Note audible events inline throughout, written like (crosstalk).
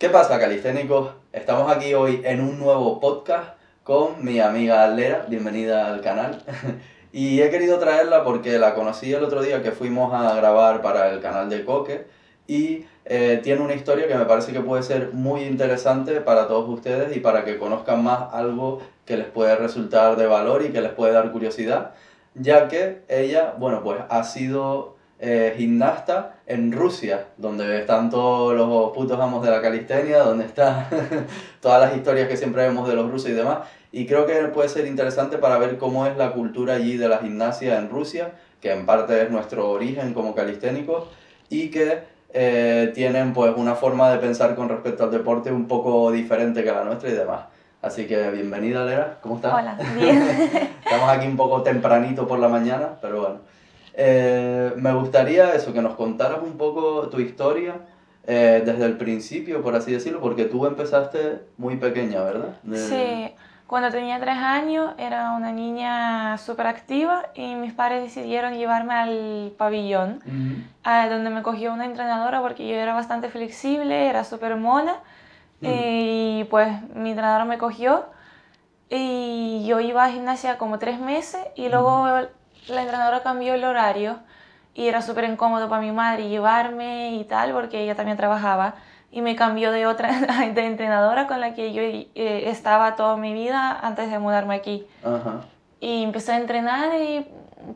¿Qué pasa, calisténicos? Estamos aquí hoy en un nuevo podcast con mi amiga Lera. Bienvenida al canal. (laughs) y he querido traerla porque la conocí el otro día que fuimos a grabar para el canal de Coque y eh, tiene una historia que me parece que puede ser muy interesante para todos ustedes y para que conozcan más algo que les puede resultar de valor y que les puede dar curiosidad, ya que ella, bueno, pues ha sido eh, gimnasta en Rusia, donde están todos los putos amos de la calistenia, donde están (laughs) todas las historias que siempre vemos de los rusos y demás. Y creo que puede ser interesante para ver cómo es la cultura allí de la gimnasia en Rusia, que en parte es nuestro origen como calisténicos, y que eh, tienen pues una forma de pensar con respecto al deporte un poco diferente que la nuestra y demás. Así que bienvenida, Lera, ¿cómo estás? Hola, bien. (laughs) Estamos aquí un poco tempranito por la mañana, pero bueno. Eh, me gustaría eso, que nos contaras un poco tu historia eh, desde el principio, por así decirlo, porque tú empezaste muy pequeña, ¿verdad? Sí, cuando tenía tres años era una niña súper activa y mis padres decidieron llevarme al pabellón, donde me cogió una entrenadora porque yo era bastante flexible, era súper mona, y pues mi entrenadora me cogió y yo iba a gimnasia como tres meses y luego la entrenadora cambió el horario y era súper incómodo para mi madre llevarme y tal, porque ella también trabajaba. Y me cambió de otra (laughs) de entrenadora con la que yo eh, estaba toda mi vida antes de mudarme aquí. Y empecé a entrenar y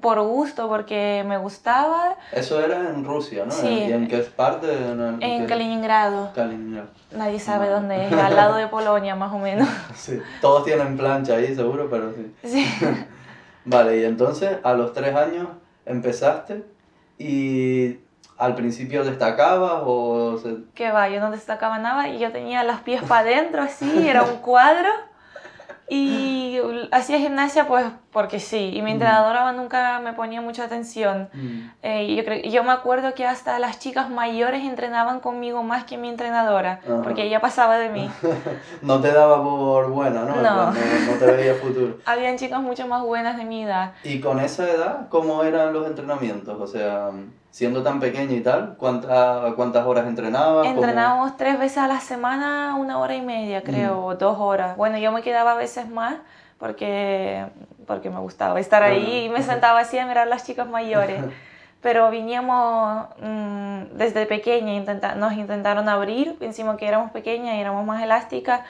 por gusto, porque me gustaba. Eso era en Rusia, ¿no? Sí. ¿Y en qué parte? En, en Kaliningrado. Kaliningrado. Nadie sabe dónde es, al lado de (laughs) Polonia más o menos. Sí, todos tienen plancha ahí seguro, pero sí. Sí. (laughs) Vale, y entonces a los tres años empezaste y al principio destacabas o... Se... Que va, yo no destacaba nada y yo tenía los pies para adentro así, era un cuadro. Y hacía gimnasia pues porque sí, y mi entrenadora nunca me ponía mucha atención. Eh, yo, creo, yo me acuerdo que hasta las chicas mayores entrenaban conmigo más que mi entrenadora, porque ella pasaba de mí. (laughs) no te daba por buena, ¿no? No. no, no te veía futuro. (laughs) Habían chicas mucho más buenas de mi edad. ¿Y con esa edad cómo eran los entrenamientos? O sea siendo tan pequeña y tal, ¿cuántas, cuántas horas entrenabas? Entrenábamos tres veces a la semana, una hora y media, creo, o dos horas. Bueno, yo me quedaba a veces más porque, porque me gustaba estar ahí y me sentaba así a mirar a las chicas mayores. Pero viníamos mm, desde pequeña, intenta, nos intentaron abrir, encima que éramos pequeñas y éramos más elásticas,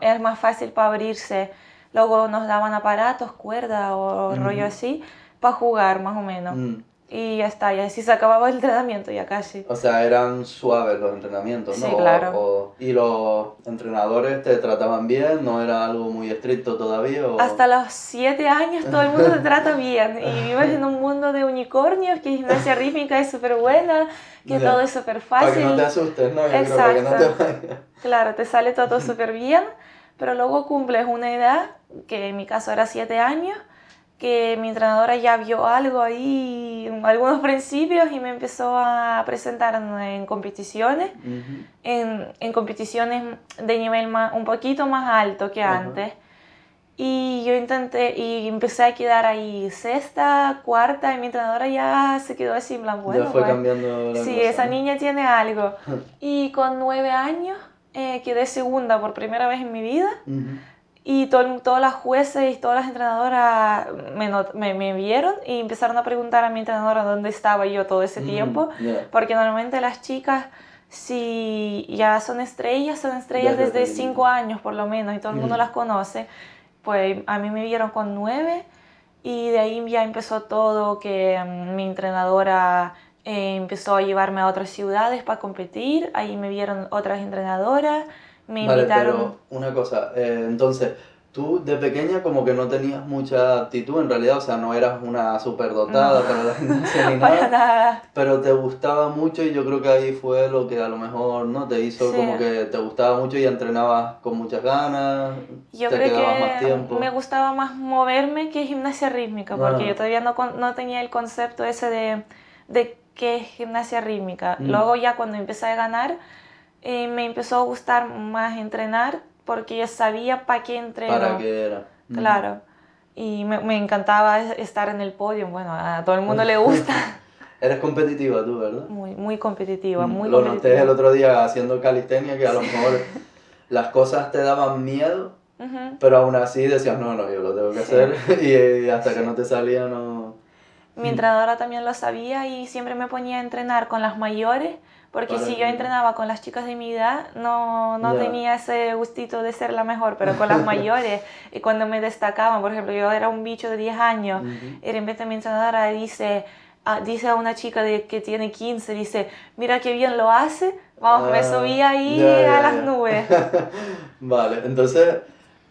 es más fácil para abrirse. Luego nos daban aparatos, cuerda o rollo así, para jugar más o menos. Mm y ya está, y así se acababa el entrenamiento ya casi. O sea, eran suaves los entrenamientos, ¿no? Sí, claro. ¿Y los entrenadores te trataban bien? ¿No era algo muy estricto todavía? Hasta los siete años todo el mundo te trata (laughs) bien y vives en un mundo de unicornios, que gimnasia rítmica es súper buena, que todo es súper fácil. Para que no te asustes, ¿no? Exacto. no te claro, te sale todo (laughs) súper bien, pero luego cumples una edad, que en mi caso era siete años, que mi entrenadora ya vio algo ahí, algunos principios y me empezó a presentar en, competiciones, en, en, competiciones de nivel más, un poquito más alto que antes. Y yo intenté y empecé a quedar ahí sexta, cuarta y mi entrenadora ya se quedó así en plan, bueno. Ya fue pues, cambiando Sí, esa niña tiene algo. (laughs) y con nueve años eh, quedé segunda por primera vez en mi vida. Y todo, todas las jueces y todas las entrenadoras me, me, vieron y empezaron a preguntar a mi entrenadora dónde estaba yo todo ese mm, tiempo, porque normalmente las chicas, si ya son estrellas, son estrellas desde cinco años por lo menos y todo el mundo mm. las conoce, pues a mí me vieron con nueve y de ahí ya empezó todo, que mm, mi entrenadora eh, empezó a llevarme a otras ciudades para competir, ahí me vieron otras entrenadoras me vale, Pero una cosa, eh, entonces, tú de pequeña como que no tenías mucha aptitud en realidad, o sea, no eras una superdotada para la gimnasia ni (laughs) nada, pero te gustaba mucho y yo creo que ahí fue lo que a lo mejor no te hizo como que te gustaba mucho y entrenabas con muchas ganas, yo te creo que más tiempo. Me gustaba más moverme que gimnasia rítmica, porque yo todavía no, no tenía el concepto ese de, de qué es gimnasia rítmica. Mm. Luego ya cuando empecé a ganar eh, me empezó a gustar más entrenar porque ya sabía para qué entreno. Para qué era. Claro. Y me, me, encantaba estar en el podio. Bueno, a todo el mundo le gusta. (laughs) Eres competitiva tú, ¿verdad? Muy, muy competitiva, muy Lo competitiva. noté el otro día haciendo calistenia que a lo mejor (laughs) las cosas te daban miedo, pero aún así decías, no, no, yo lo tengo que Sí. hacer (laughs) y, hasta que no te salía no... Mi entrenadora también lo sabía y siempre me ponía a entrenar con las mayores, porque si yo entrenaba con las chicas de mi edad, no, no Ya. tenía ese gustito de ser la mejor, pero con las (laughs) mayores, y cuando me destacaban, por ejemplo, yo era un bicho de 10 años, Ujú. y de repente mi entrenadora dice, ah, dice a una chica de, que tiene 15, dice, mira qué bien lo hace, vamos, me Ah, subí ahí ya, ya, a las ya. nubes. (laughs) Vale, entonces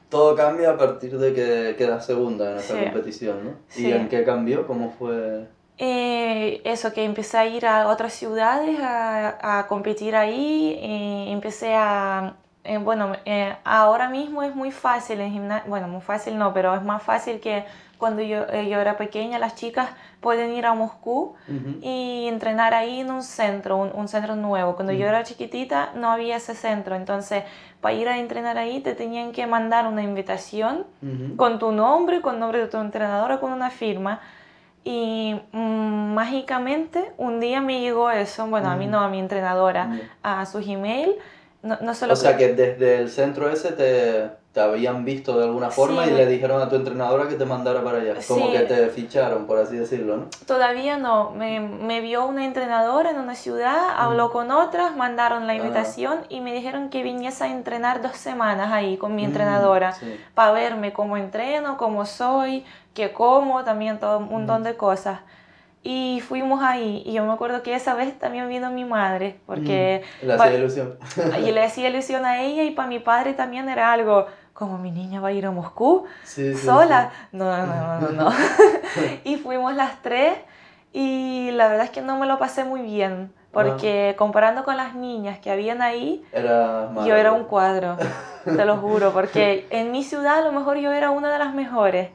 todo cambia a partir de que quedas segunda en esa Sí. competición, ¿no? Sí. ¿Y en qué cambió? ¿Cómo fue? Eh, eso, que empecé a ir a otras ciudades a, a competir ahí, eh, empecé a, eh, bueno, eh, ahora mismo es muy fácil en gimnasio, bueno, muy fácil no, pero es más fácil que cuando yo, eh, yo era pequeña, las chicas pueden ir a Moscú y entrenar ahí en un centro, un, un centro nuevo. Cuando yo Mm. era chiquitita no había ese centro, entonces para ir a entrenar ahí te tenían que mandar una invitación con tu nombre, con nombre de tu entrenadora, con una firma. Y mm, mágicamente un día me llegó eso, bueno, a mí no, a mi entrenadora, a su Gmail. No, no solo O sea que desde el centro ese te, te habían visto de alguna forma Sí. y le dijeron a tu entrenadora que te mandara para allá. Como Sí. que te ficharon, por así decirlo, ¿no? todavía no. Me, me vio una entrenadora en una ciudad, habló con otras, mandaron la invitación y me dijeron que viniese a entrenar dos semanas ahí con mi Mm, entrenadora. sí. para verme cómo entreno, cómo soy, qué como, también todo un montón de cosas. Y fuimos ahí, y yo me acuerdo que esa vez también vino mi madre, porque Mm, Le hacía ilusión. y le (laughs) hacía ilusión a ella, y para mi padre también era algo como mi niña va a ir a Moscú Sí, sí, sola. No, no, no, no, no. (laughs) (laughs) y fuimos las tres, y la verdad es que no me lo pasé muy bien, porque comparando con las niñas que habían ahí. Era yo era un cuadro, te lo juro, porque (laughs) en mi ciudad a lo mejor yo era una de las mejores,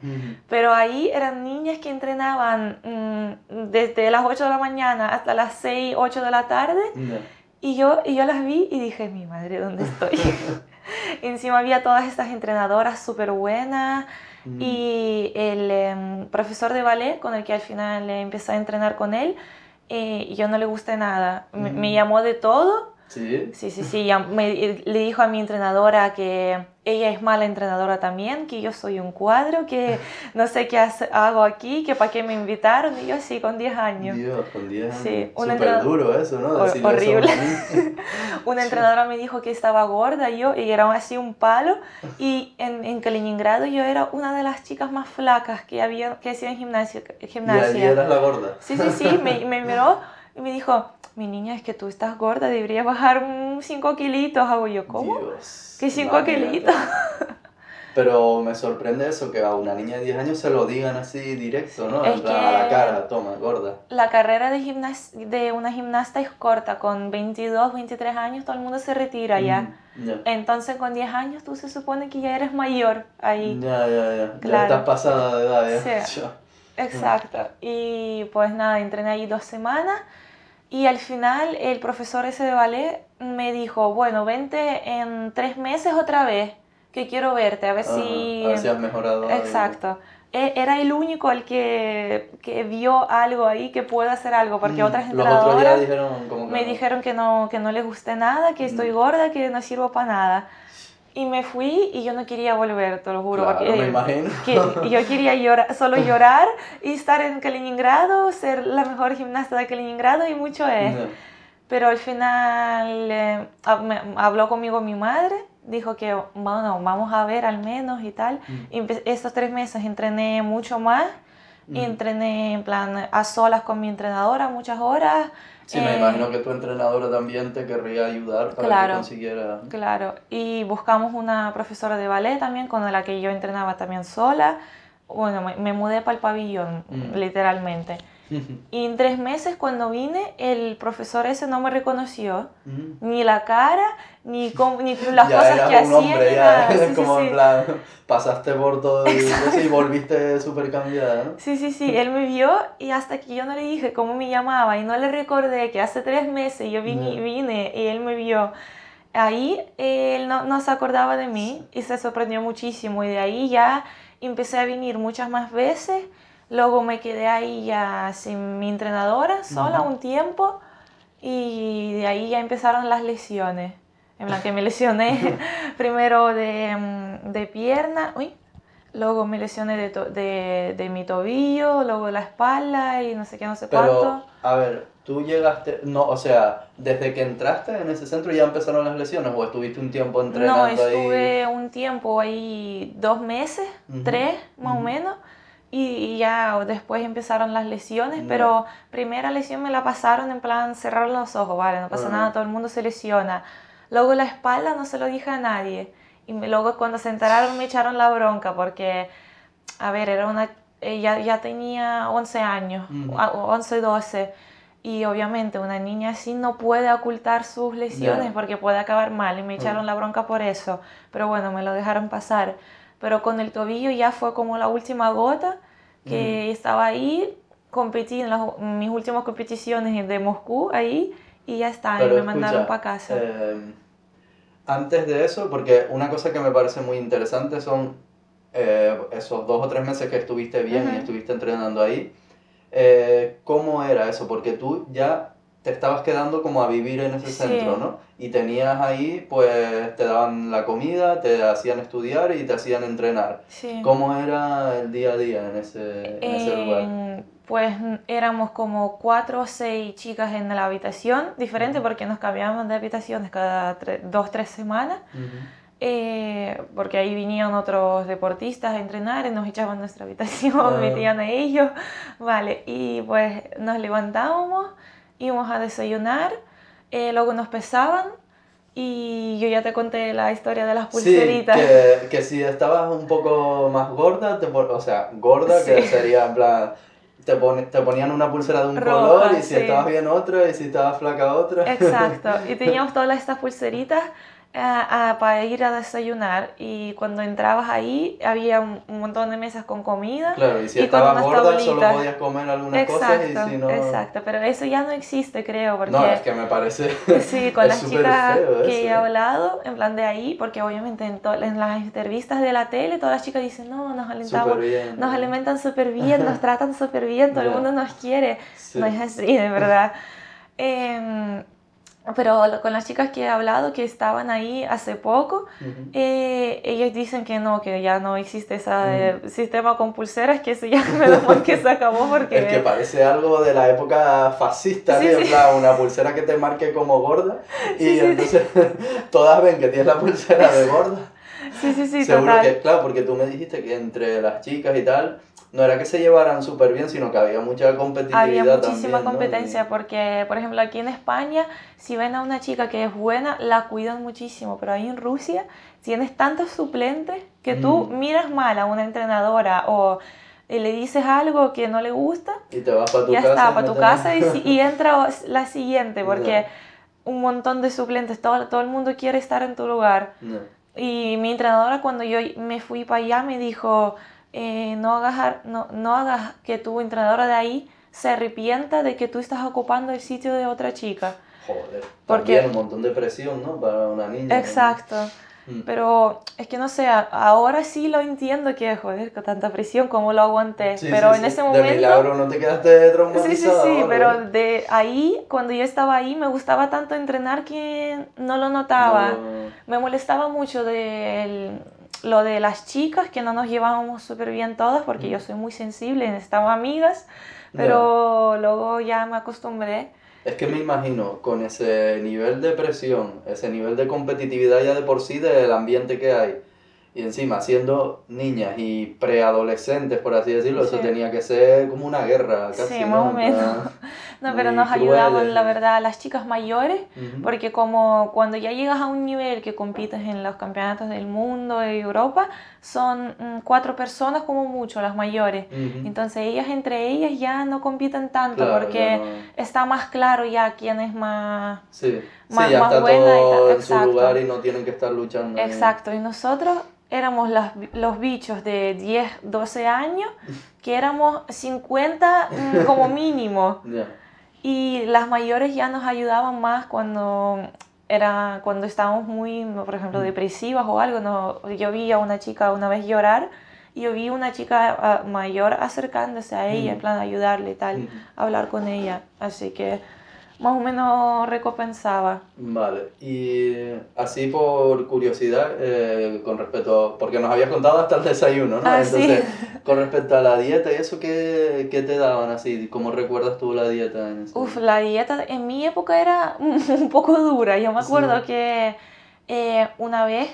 pero ahí eran niñas que entrenaban mm, desde las 8 de la mañana hasta las 6, 8 de la tarde, y yo, y yo las vi y dije, mi madre, ¿dónde estoy? (laughs) (laughs) Encima había todas estas entrenadoras súper buenas y el em, profesor de ballet con el que al final eh, empecé a entrenar con él, eh, yo no le gusté nada. Me, me llamó de todo Sí. Sí, sí, sí. ya me- le dijo a mi entrenadora que ella es mala entrenadora también, que yo soy un cuadro, que no sé qué hace- hago aquí, que para qué me invitaron. Y yo sí, con 10 años. Dios, con 10 años. Sí, un Súper duro eso, ¿no? Hor- eso horrible. (laughs) una. Una entrenadora me dijo que estaba gorda yo, y era así un palo. Y en, en Kaliningrado yo era una de las chicas más flacas que, había, que hacían gimnasia. y gimnasia. eras la gorda. Sí, sí, sí, me, me miró y me dijo, mi niña, es que tú estás gorda, deberías bajar 5 kilitos. Hago yo, ¿cómo? Dios. ¿Qué 5 imagínate. kilitos? Pero me sorprende eso, que a una niña de 10 años se lo digan así directo, ¿no? Es a la cara, toma, gorda. La carrera de, gimnas de una gimnasta es corta, con 22, 23 años todo el mundo se retira ya. Mm, Ya. Entonces con 10 años tú se supone que ya eres mayor ahí. Ya, ya, ya. Ya Claro. estás pasada de edad, ya. Sí. (laughs) Ya. Exacto. Y pues nada, entrené ahí dos semanas y al final el profesor ese de ballet me dijo, bueno, vente en tres meses otra vez, que quiero verte, a ver Ajá, si... A ver si has mejorado. Exacto. E- Era el único el que, que vio algo ahí que puede hacer algo, porque Mm, otras Los otros ya entrenadoras dijeron como que me no. dijeron que no, que no les guste nada, que estoy Mm. gorda, que no sirvo para nada. Y me fui y yo no quería volver, te lo juro, Claro, porque me imagino. que yo quería llorar, solo (laughs) llorar y estar en Kaliningrado, ser la mejor gimnasta de Kaliningrado y mucho es. Ya. Pero al final eh, habló conmigo mi madre, dijo que bueno, vamos a ver al menos y tal. Mm. Y estos tres meses entrené mucho más, y Mm. entrené en plan a solas con mi entrenadora muchas horas. Sí, me eh, imagino que tu entrenadora también te querría ayudar para Claro. que consiguiera. Claro, y buscamos una profesora de ballet también con la que yo entrenaba también sola. Bueno, me, me mudé para el pabellón, Mm. literalmente. (laughs) Y en tres meses cuando vine, el profesor ese no me reconoció, Mm. ni la cara, ni, cómo- ni las ya cosas que un hacía, hombre, ya. Sí, sí, como sí. en plan, pasaste por todo (laughs) el y volviste súper cambiada, ¿no? Sí, sí, sí, él me vio y hasta que yo no le dije cómo me llamaba y no le recordé que hace tres meses yo vine, Ya. vine y él me vio, ahí él no, no se acordaba de mí y se sorprendió muchísimo y de ahí ya empecé a venir muchas más veces Luego me quedé ahí ya sin mi entrenadora, sola un tiempo, y de ahí ya empezaron las lesiones. En la que me lesioné (laughs) primero de, mm, de pierna, uy, luego me lesioné de, de, de, mi tobillo, luego la espalda y no sé qué, no sé Pero, cuánto. A ver, tú llegaste, no, o sea, desde que entraste en ese centro ya empezaron las lesiones o estuviste un tiempo entrenando ahí? No, estuve un tiempo ahí, dos meses, tres más o menos. Y, ya después empezaron las lesiones, pero primera lesión me la pasaron en plan cerrar los ojos, vale, no pasa nada, todo el mundo se lesiona. Luego la espalda no se lo dije a nadie. Y luego cuando se enteraron me echaron la bronca porque, a ver, era una, ella ya tenía 11 años, 11, 12. Y obviamente una niña así no puede ocultar sus lesiones porque puede acabar mal y me echaron la bronca por eso. Pero bueno, me lo dejaron pasar. Pero con el tobillo ya fue como la última gota que estaba ahí, competí en las, mis últimas competiciones de Moscú ahí y ya está, y me mandaron para casa. Em, antes de eso, porque una cosa que me parece muy interesante son eh, esos dos o tres meses que estuviste bien y estuviste entrenando ahí. Eh, ¿Cómo era eso? Porque tú ya te estabas quedando como a vivir en ese centro, ¿no? Y tenías ahí, pues te daban la comida, te hacían estudiar y te hacían entrenar. Sí. ¿Cómo era el día a día en ese, en ese lugar? pues éramos como cuatro o seis chicas en la habitación, diferente porque nos cambiábamos de habitaciones cada dos, tres semanas, eh, porque ahí venían otros deportistas a entrenar y nos echaban nuestra habitación, (laughs) metían a ellos, vale, y pues nos levantábamos, íbamos a desayunar, eh, luego nos pesaban, y yo ya te conté la historia de las pulseritas. Sí, que, que si estabas un poco más gorda, te, o sea, gorda, que sería en plan te, te ponían una pulsera de un color y si estabas bien otra y si estabas flaca otra. Exacto, (laughs) y teníamos todas estas pulseritas para ir a desayunar y cuando entrabas ahí había un, montón de mesas con comida. Claro, y si estabas gorda solo podías comer algunas cosas y si no... Exacto, pero eso ya no existe creo. Porque, no, es que me parece... (laughs) Sí, con las chicas que he hablado, en plan de ahí, porque obviamente en, en, las entrevistas de la tele todas las chicas dicen, no, nos alimentamos, nos alimentan súper bien, nos (laughs) tratan súper bien, todo el mundo nos quiere. No es así, de verdad. (laughs) Eh, pero con las chicas que he hablado que estaban ahí hace poco, eh, ellos dicen que no, que ya no existe ese sistema con pulseras, que eso ya me que se acabó porque... Es que parece algo de la época fascista, sí, una pulsera que te marque como gorda y entonces (laughs) todas ven que tienes la pulsera de gorda. Sí, sí, sí, Seguro que, claro, porque tú me dijiste que entre las chicas y tal, no era que se llevaran súper bien, sino que había mucha competitividad. Había muchísima competencia, porque, por ejemplo, aquí en España, si ven a una chica que es buena, la cuidan muchísimo, pero ahí en Rusia tienes tantos suplentes que tú miras mal a una entrenadora o le dices algo que no le gusta y te vas para tu ya casa. está, para tu casa y, (laughs) entra la siguiente, porque un montón de suplentes, todo, todo el mundo quiere estar en tu lugar. Y mi entrenadora cuando yo me fui para allá me dijo eh, no, hagas, no, no hagas que tu entrenadora de ahí se arrepienta de que tú estás ocupando el sitio de otra chica. Joder, porque un montón de presión, ¿no? Para una niña. Exacto. Mm. Pero es que no sé, ahora sí lo entiendo que, joder, con tanta presión, ¿cómo lo aguanté? pero en ese momento... De milagro no te quedaste traumatizada. Sí, sí, sí, pero de ahí, cuando yo estaba ahí, me gustaba tanto entrenar que no lo notaba. Me molestaba mucho de lo de las chicas, que no nos llevábamos súper bien todas, porque yo soy muy sensible, necesitaba amigas, pero luego ya me acostumbré. Es que me imagino, con ese nivel de presión, ese nivel de competitividad ya de por sí del ambiente que hay, y encima, siendo niñas y preadolescentes, por así decirlo, eso tenía que ser como una guerra, casi. Sí, más o menos. (laughs) No, pero nos ayudaban, la verdad, las chicas mayores, porque como cuando ya llegas a un nivel que compites en los campeonatos del mundo, de Europa, son mm, cuatro personas como mucho, las mayores. Entonces ellas entre ellas ya no compiten tanto, porque está más claro ya quién es más, sí. más, ya está Todo en su lugar y no tienen que estar luchando. Exacto, y nosotros éramos las, los bichos de 10, 12 años, (laughs) que éramos 50 mm, como mínimo. Y las mayores ya nos ayudaban más cuando, era, cuando estábamos muy, por ejemplo, depresivas o algo. No, yo vi a una chica una vez llorar y yo vi una chica ah, mayor acercándose a ella, en plan ayudarle y tal, hablar con ella. Así que más o menos recompensaba. Vale, y así por curiosidad, eh, con respecto, porque nos habías contado hasta el desayuno, ¿no? Ah, Entonces, con respecto a la dieta y eso, ¿qué, ¿qué, te daban así? ¿Cómo recuerdas tú la dieta? En Uf, la dieta en mi época era (laughs) un poco dura. Yo me acuerdo que eh, una vez,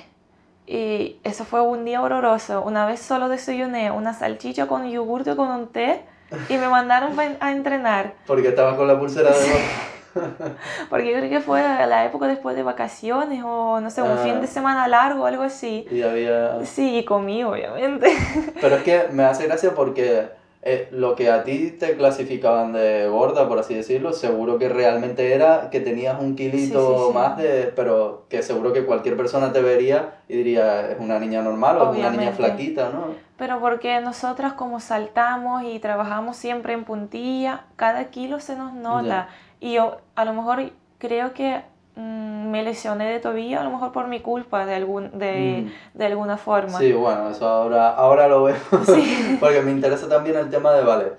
y eso fue un día horroroso, una vez solo desayuné una salchicha con yogur con un té y me mandaron a entrenar. (laughs) Porque estaba con la pulsera de (laughs) Porque yo creo que fue la época después de vacaciones o no sé, un fin de ah. semana largo o algo así. Y había... Sí, y comí, obviamente. (laughs) Pero es que me hace gracia porque eh, lo que a ti te clasificaban de gorda, por así decirlo, seguro que realmente era que tenías un kilito más de... Pero que seguro que cualquier persona te vería y diría, es una niña normal o es una niña flaquita, ¿no? Pero porque nosotras como saltamos y trabajamos siempre en puntilla, cada kilo se nos nota. Y yo a lo mejor creo que mm, me lesioné de tobillo, a lo mejor por mi culpa de, algún, de, mm. de alguna forma. Sí, bueno, eso ahora, ahora lo veo. (laughs) Sí. (laughs) Porque me interesa también el tema de, vale,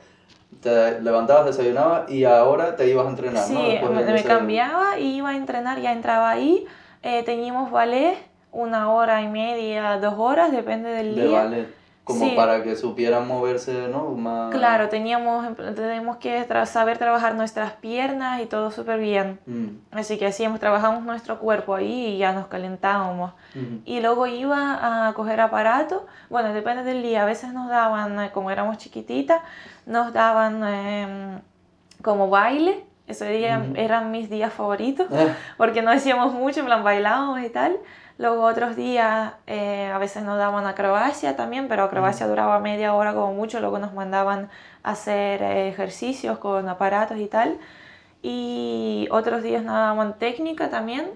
te levantabas, desayunabas y ahora te ibas a entrenar, sí, ¿no? me, me cambiaba y iba a entrenar, ya entraba ahí. Eh, teníamos ballet, una hora y media, dos horas, depende del de día. Ballet como para que supieran moverse, ¿no? Más... Claro, teníamos, tenemos que saber trabajar nuestras piernas y todo súper bien. Mm. Así que hacíamos, trabajamos nuestro cuerpo ahí y ya nos calentábamos. Y luego iba a coger aparato, bueno, depende del día, a veces nos daban, eh, como éramos chiquititas, nos daban em, como baile, ese día eran mis días favoritos, (laughs) porque no hacíamos mucho, en plan bailábamos y tal. Luego otros días eh, a veces nos daban acrobacia también, pero acrobacia duraba media hora como mucho, luego nos mandaban a hacer eh, ejercicios con aparatos y tal. Y otros días nos daban técnica también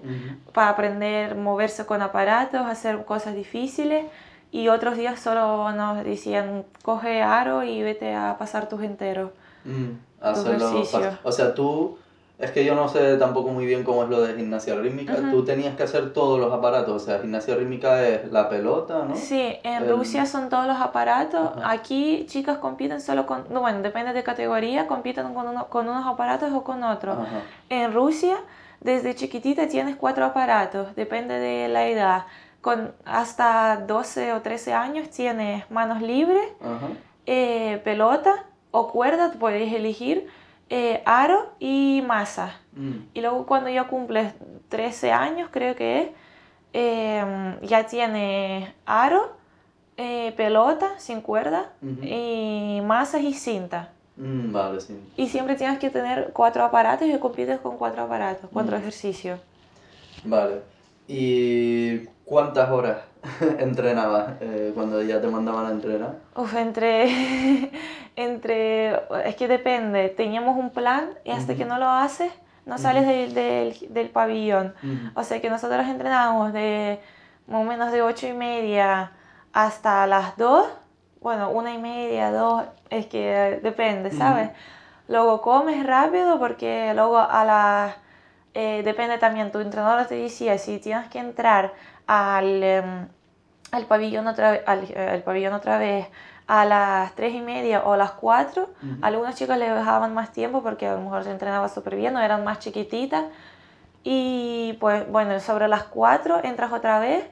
para aprender moverse con aparatos, hacer cosas difíciles. Y otros días solo nos decían, coge aro y vete a pasar tus enteros. Mm, o sea, tú es que yo no sé tampoco muy bien cómo es lo de gimnasia rítmica. Tú tenías que hacer todos los aparatos. O sea, gimnasia rítmica es la pelota, ¿no? Sí, en Rusia son todos los aparatos. Aquí chicas compiten solo con... No, bueno, depende de categoría, compiten con, uno, con unos aparatos o con otros. En Rusia, desde chiquitita tienes cuatro aparatos, depende de la edad. Con hasta 12 o 13 años tienes manos libres, eh, pelota o cuerda, puedes elegir eh, aro y masa. Mm. Y luego cuando ya cumples 13 años, creo que es, em, ya tiene aro, eh, pelota sin cuerda y masas y cinta. Mm, vale, sí. Y siempre tienes que tener cuatro aparatos y compites con cuatro aparatos, cuatro mm. ejercicios. Vale. ¿Y cuántas horas (laughs) entrenabas eh, cuando ya te mandaban a entrenar? Uf, entre, (laughs) entre, es que depende, teníamos un plan y hasta que no lo haces, no sales del, del, del, pabellón. O sea que nosotros entrenábamos de más o menos de ocho y media hasta las 2, bueno, una y media, dos, es que depende, ¿sabes? Luego comes rápido porque luego a las, eh, depende también, tu entrenador te decía si tienes que entrar al, em, al, pabellón, otra, al, al pabellón otra vez a las 3 y media o a las 4. Algunas chicas le dejaban más tiempo porque a lo mejor se entrenaba súper bien o eran más chiquititas. Y pues bueno, sobre las 4 entras otra vez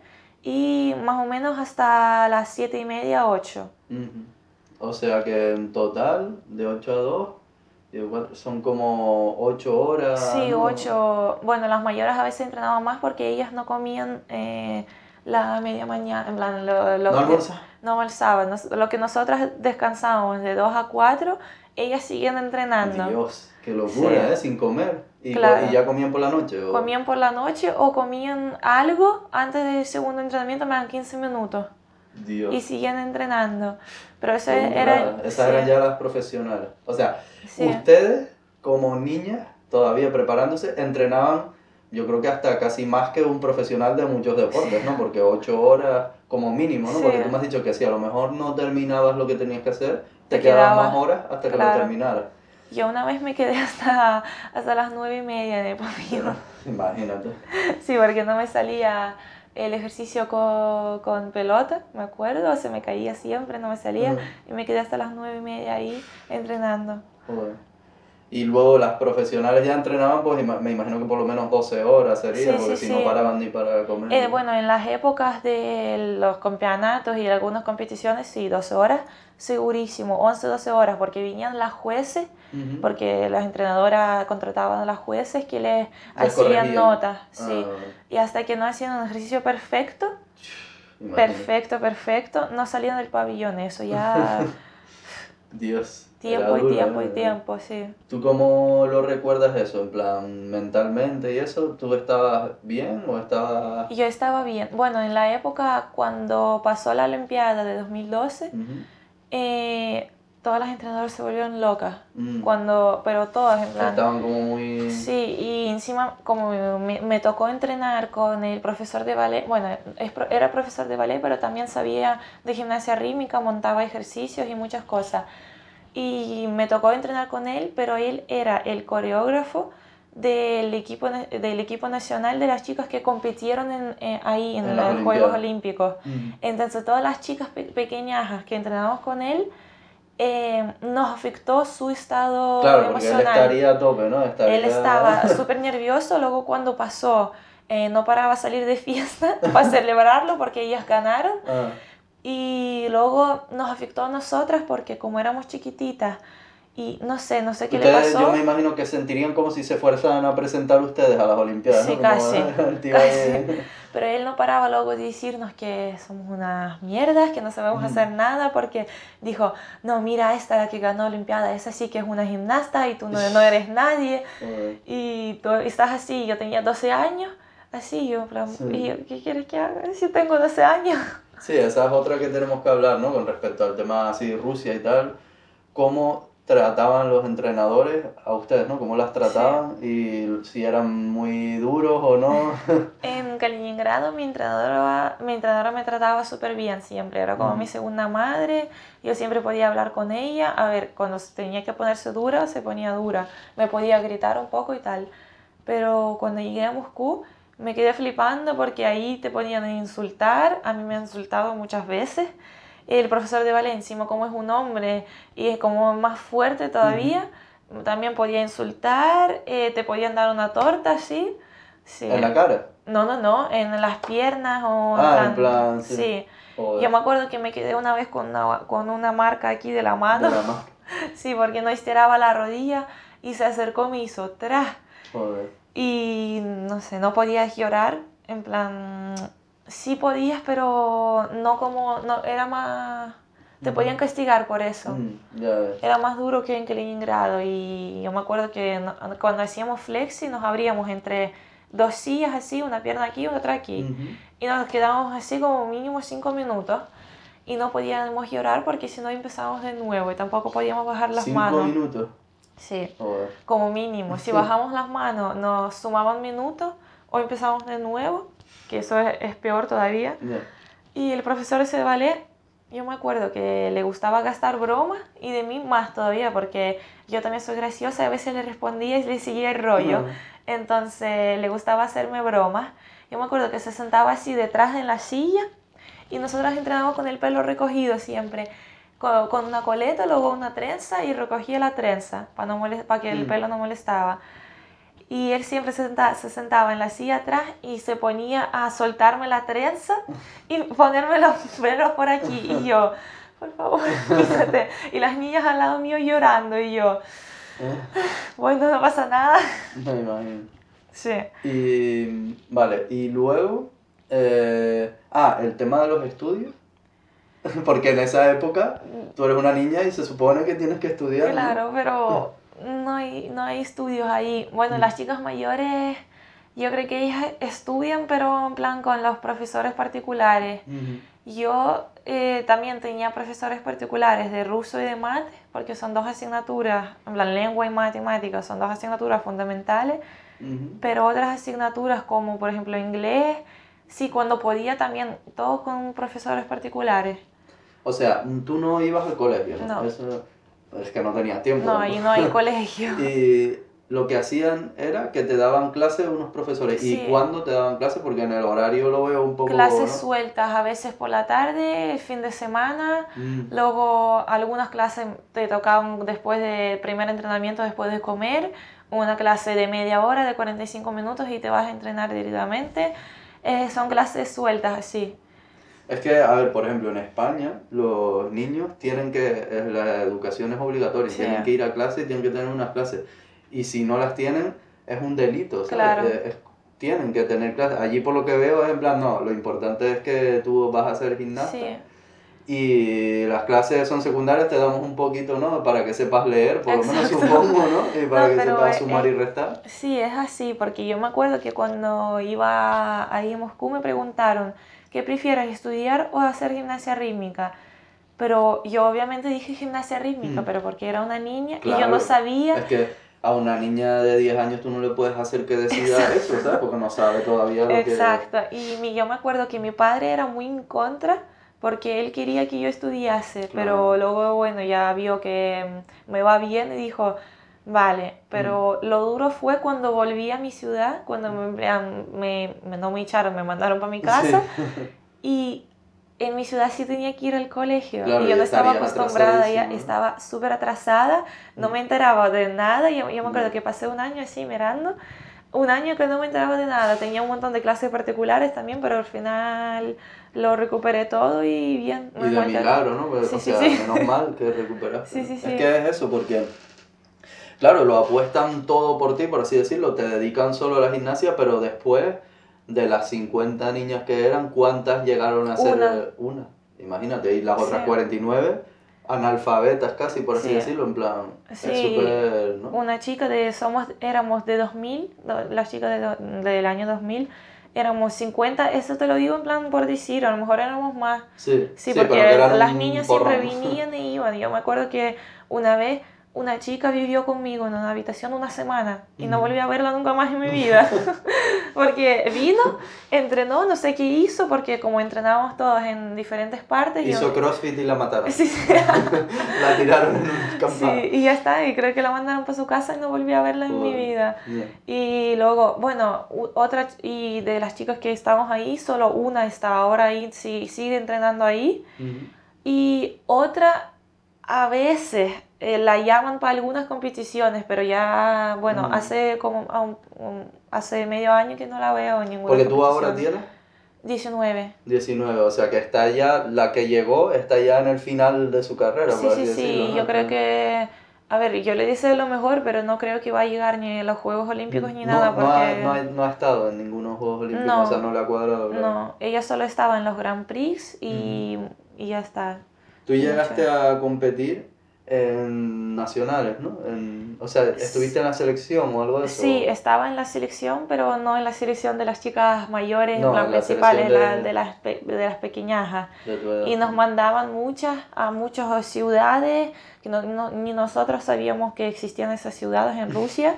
y más o menos hasta las 7 y media, 8. O sea que en total, de 8 a 2, son como 8 horas. Sí, 8. Bueno, las mayores a veces entrenaban más porque ellas no comían eh, la media mañana. En plan, lo, lo ¿No no alzaban. Lo que nosotras descansábamos de 2 a 4, ellas siguen entrenando. Dios, qué locura, ¿eh? Sin comer. ¿Y, ya comían por la noche? ¿o? Comían por la noche o comían algo antes del segundo entrenamiento, me dan 15 minutos. Dios. Y siguen entrenando. Pero eso era... Esas eran ya las profesionales. O sea, ustedes como niñas, todavía preparándose, entrenaban yo creo que hasta casi más que un profesional de muchos deportes, ¿no? Porque ocho horas como mínimo, ¿no? Porque tú me has dicho que si a lo mejor no terminabas lo que tenías que hacer, te, quedaban más horas hasta que lo terminaras. Yo una vez me quedé (laughs) hasta, hasta las nueve y media de pabellón. (laughs) Imagínate. Sí, porque no me salía el ejercicio con, con, pelota, me acuerdo, se me caía siempre, no me salía, y me quedé hasta las nueve y media ahí entrenando. Y luego las profesionales ya entrenaban, pues me imagino que por lo menos 12 horas sería, porque si no paraban ni para comer. Eh, bueno, en las épocas de los campeonatos y algunas competiciones, sí, 12 horas, segurísimo, 11, 12 horas, porque venían las jueces, porque las entrenadoras contrataban a las jueces que les, hacían notas, sí. Ah, y hasta que no hacían un ejercicio perfecto, perfecto, perfecto, no salían del pabellón, eso ya... (laughs) Dios. Tiempo y tiempo y tiempo, sí. ¿Tú cómo lo recuerdas eso? En plan, mentalmente y eso, ¿tú estabas bien o estabas...? Yo estaba bien. Bueno, en la época cuando pasó la Olimpiada de 2012, eh, todas las entrenadoras se volvieron locas. Mm. Cuando, pero todas, en plan... Estaban como muy... Sí, y encima como me, me, tocó entrenar con el profesor de ballet, bueno, era profesor de ballet, pero también sabía de gimnasia rítmica, montaba ejercicios y muchas cosas y me tocó entrenar con él, pero él era el coreógrafo del equipo, del equipo nacional de las chicas que compitieron en, eh, ahí en, los Juegos Olímpicos. Entonces todas las chicas pequeñas que entrenamos con él, eh, nos afectó su estado claro, emocional. Él estaría a tope, ¿no? Él estaba (laughs) súper nervioso, luego cuando pasó, eh, no paraba a salir de fiesta (laughs) para celebrarlo porque ellas ganaron. Ah. Y luego nos afectó a nosotras porque como éramos chiquititas y no sé, no sé qué le pasó. Yo me imagino que sentirían como si se fuerzan a presentar ustedes a las Olimpiadas. Sí, casi. (laughs) Pero él no paraba luego de decirnos que somos unas mierdas, que no sabemos hacer nada, porque dijo, no, mira, esta la que ganó Olimpiada, esa sí que es una gimnasta y tú no, no eres (laughs) nadie. y tú estás así, yo tenía 12 años, así, yo, plan, ¿qué quieres que haga si tengo 12 años? Sí, esa es otra que tenemos que hablar, ¿no? Con respecto al tema así Rusia y tal. ¿Cómo trataban los entrenadores a ustedes, ¿no? ¿Cómo las trataban y si eran muy duros o no? (laughs) en Kaliningrado mi entrenadora, mi entrenadora me trataba súper bien siempre, era como mi segunda madre, yo siempre podía hablar con ella, a ver, cuando tenía que ponerse dura, se ponía dura, me podía gritar un poco y tal, pero cuando llegué a Moscú, me quedé flipando porque ahí te ponían a insultar, a mí me han insultado muchas veces. El profesor de Valencia, como es un hombre y es como más fuerte todavía, también podía insultar, eh, te podían dar una torta así. Sí. ¿En la cara? No, no, no, en las piernas o ah, en plan, sí. Yo me acuerdo que me quedé una vez con una, con una marca aquí de la mano. (laughs) sí, porque no estiraba la rodilla y se acercó y me hizo tras. Joder. Y no sé, no podías llorar, en plan, sí podías, pero no como, no, era más, te podían castigar por eso. Mm, era más duro que en Kaliningrado y yo me acuerdo que cuando hacíamos flexi nos abríamos entre dos sillas así, una pierna aquí y otra aquí. Y nos quedábamos así como mínimo cinco minutos y no podíamos llorar porque si no empezábamos de nuevo y tampoco podíamos bajar las manos. ¿Cinco minutos? Sí, como mínimo. Si bajamos las manos, nos sumaban minutos o empezamos de nuevo, que eso es, peor todavía. Y el profesor ese de ballet, yo me acuerdo que le gustaba gastar bromas y de mí más todavía, porque yo también soy graciosa y a veces le respondía y le seguía el rollo. Entonces le gustaba hacerme bromas. Yo me acuerdo que se sentaba así detrás de la silla y nosotros entrenábamos con el pelo recogido siempre con, una coleta, luego una trenza y recogía la trenza para, no para que el mm. pelo no molestaba. Y él siempre se sentaba, se sentaba en la silla atrás y se ponía a soltarme la trenza y ponerme los pelos por aquí. Y (laughs) yo, por favor, fíjate. Y las niñas al lado mío llorando y yo, eh. bueno, no pasa nada. Me imagino. Sí. Y, vale, y luego, eh, ah, el tema de los estudios. (laughs) Porque en esa época tú eres una niña y se supone que tienes que estudiar. Claro, pero (laughs) no hay, no hay estudios ahí. Bueno, las chicas mayores, yo creo que ellas estudian, pero en plan con los profesores particulares. Yo eh, también tenía profesores particulares de ruso y de mate, porque son dos asignaturas, en plan lengua y matemáticas, son dos asignaturas fundamentales, pero otras asignaturas como por ejemplo inglés, sí, cuando podía también, todos con profesores particulares. O sea, tú no ibas al colegio, ¿no? Eso, es que no tenías tiempo. No, ahí no hay (laughs) colegio. Y lo que hacían era que te daban clases unos profesores. ¿Y cuándo te daban clases? Porque en el horario lo veo un poco... Clases sueltas, a veces por la tarde, el fin de semana. Mm. Luego algunas clases te tocaban después de primer entrenamiento, después de comer. Una clase de media hora, de 45 minutos y te vas a entrenar directamente. Eh, son clases sueltas así. Es que, a ver, por ejemplo, en España los niños tienen que, la educación es obligatoria, tienen que ir a clase y tienen que tener unas clases. Y si no las tienen, es un delito, ¿sabes? Eh, tienen que tener clases. Allí por lo que veo es en plan, no, lo importante es que tú vas a hacer gimnasta. Y las clases son secundarias, te damos un poquito, ¿no? Para que sepas leer, por lo menos supongo, ¿no? Y para que sepas sumar y restar. Sí, es así, porque yo me acuerdo que cuando iba ahí a Moscú me preguntaron, ¿qué prefieres, estudiar o hacer gimnasia rítmica? Pero yo obviamente dije gimnasia rítmica, mm. pero porque era una niña y yo no sabía... Es que a una niña de 10 años tú no le puedes hacer que decida eso, ¿sabes? Porque no sabe todavía lo Exacto. y yo me acuerdo que mi padre era muy en contra porque él quería que yo estudiase, pero luego, bueno, ya vio que me va bien y dijo, vale, pero mm. lo duro fue cuando volví a mi ciudad, cuando me, me, no me echaron, me mandaron para mi casa (laughs) y en mi ciudad sí tenía que ir al colegio y yo no estaba acostumbrada, ya estaba súper atrasada, no me enteraba de nada, yo, yo me acuerdo que pasé un año así mirando, un año que no me enteraba de nada, tenía un montón de clases particulares también, pero al final lo recuperé todo y bien. Y de milagro, ¿no? Pues, o sea, menos mal que recuperaste. Es que es eso, porque claro, lo apuestan todo por ti, por así decirlo, te dedican solo a la gimnasia, pero después de las 50 niñas que eran, ¿cuántas llegaron a ser una? Imagínate, y las otras 49 analfabetas casi, por así decirlo, en plan, sí. Una chica de, somos, éramos de 2000, las chicas de, del año 2000, éramos 50, eso te lo digo en plan por decir, a lo mejor éramos más. Sí, sí, porque las niñas siempre venían y (laughs) iban. Yo me acuerdo que una vez una chica vivió conmigo en una habitación una semana y no volví a verla nunca más en mi (laughs) vida. (laughs) porque vino, entrenó, no sé qué hizo, porque como entrenábamos todos en diferentes partes. Hizo crossfit y la mataron. Sí, (laughs) la tiraron en un campo. Sí, y ya está, y creo que la mandaron para su casa y no volví a verla en mi vida. Y luego, bueno, otra, y de las chicas que estábamos ahí, solo una está ahora ahí, sí, sigue entrenando ahí. Y otra, a veces eh, la llaman para algunas competiciones, pero ya, bueno, mm. hace como hace medio año que no la veo en ninguna Porque tú ahora tienes 19. 19, o sea que está ya, la que llegó está ya en el final de su carrera. Sí, sí, sí, yo creo que, a ver, yo le deseo lo mejor, pero no creo que va a llegar ni a los Juegos Olímpicos ni nada. Porque... No, ha, no, ha, estado en ninguno Juegos Olímpicos, o sea, no le ha cuadrado. No, ella solo estaba en los Grand Prix y, y ya está. ¿Tú llegaste a competir en nacionales, ¿no? En, o sea, ¿estuviste en la selección o algo de eso? Sí, estaba en la selección, pero no en la selección de las chicas mayores, no, las principales, de, la, de, las, de las pequeñajas. y nos mandaban muchas, a muchas ciudades, que no, ni nosotros sabíamos que existían esas ciudades en Rusia,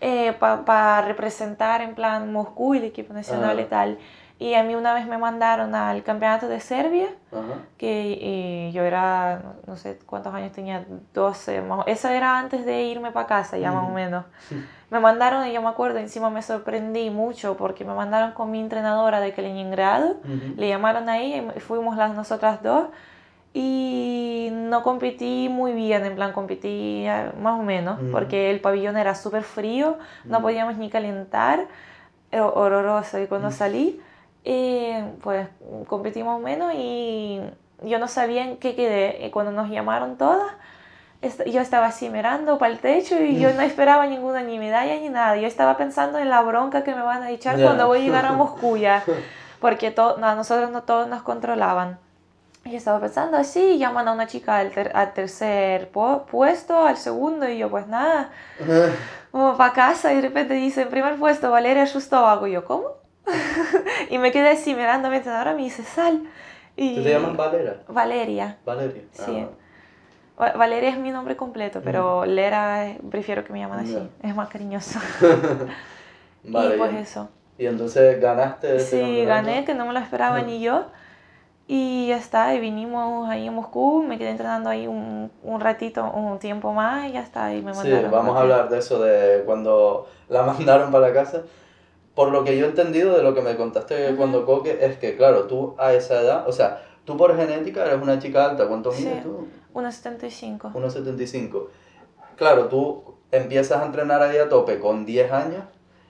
eh, para representar en plan Moscú, el equipo nacional y ah. tal. Y a mí una vez me mandaron al campeonato de Serbia, que eh, yo era, no sé cuántos años tenía, 12, eso era antes de irme para casa, ya más o menos. (laughs) Me mandaron, y yo me acuerdo, encima me sorprendí mucho porque me mandaron con mi entrenadora de Kaliningrado, le llamaron ahí y fuimos las nosotras dos y no competí muy bien, en plan competí eh, más o menos, porque el pabellón era súper frío, no podíamos ni calentar, horroroso, y cuando salí pues competimos menos y yo no sabía en qué quedé. Y cuando nos llamaron todas, yo estaba así mirando para el techo y yo no esperaba ninguna ni medalla ni nada. Yo estaba pensando en la bronca que me van a echar cuando voy a llegar a Moscú ya, (laughs) porque a nosotros no todos nos controlaban. Y yo estaba pensando así, llaman a una chica al, tercer puesto, al segundo, y yo pues nada, (laughs) como para casa y de repente dice, primer puesto, Valeria Shustova. Y yo, ¿cómo? (laughs) y me quedé así mirando a mi entrenadora me dice, sal. Y... ¿Te llaman Valera? Valeria. Valeria. Sí. Ah. Valeria es mi nombre completo, pero Lera prefiero que me llamen así. Es más cariñoso. (laughs) vale, y pues eso. Y entonces ganaste Sí, gané, que no me lo esperaba ni yo. Y ya está, y vinimos ahí a Moscú, me quedé entrenando ahí un, un ratito, un tiempo más y ya está, y me mandaron. Sí, vamos a hablar de eso, de cuando la (laughs) mandaron para casa. Por lo que yo he entendido de lo que me contaste cuando coque, es que, claro, tú a esa edad, o sea, tú por genética eres una chica alta, ¿cuánto mides sí, tú? 1,75. 1,75. Claro, tú empiezas a entrenar ahí a tope con 10 años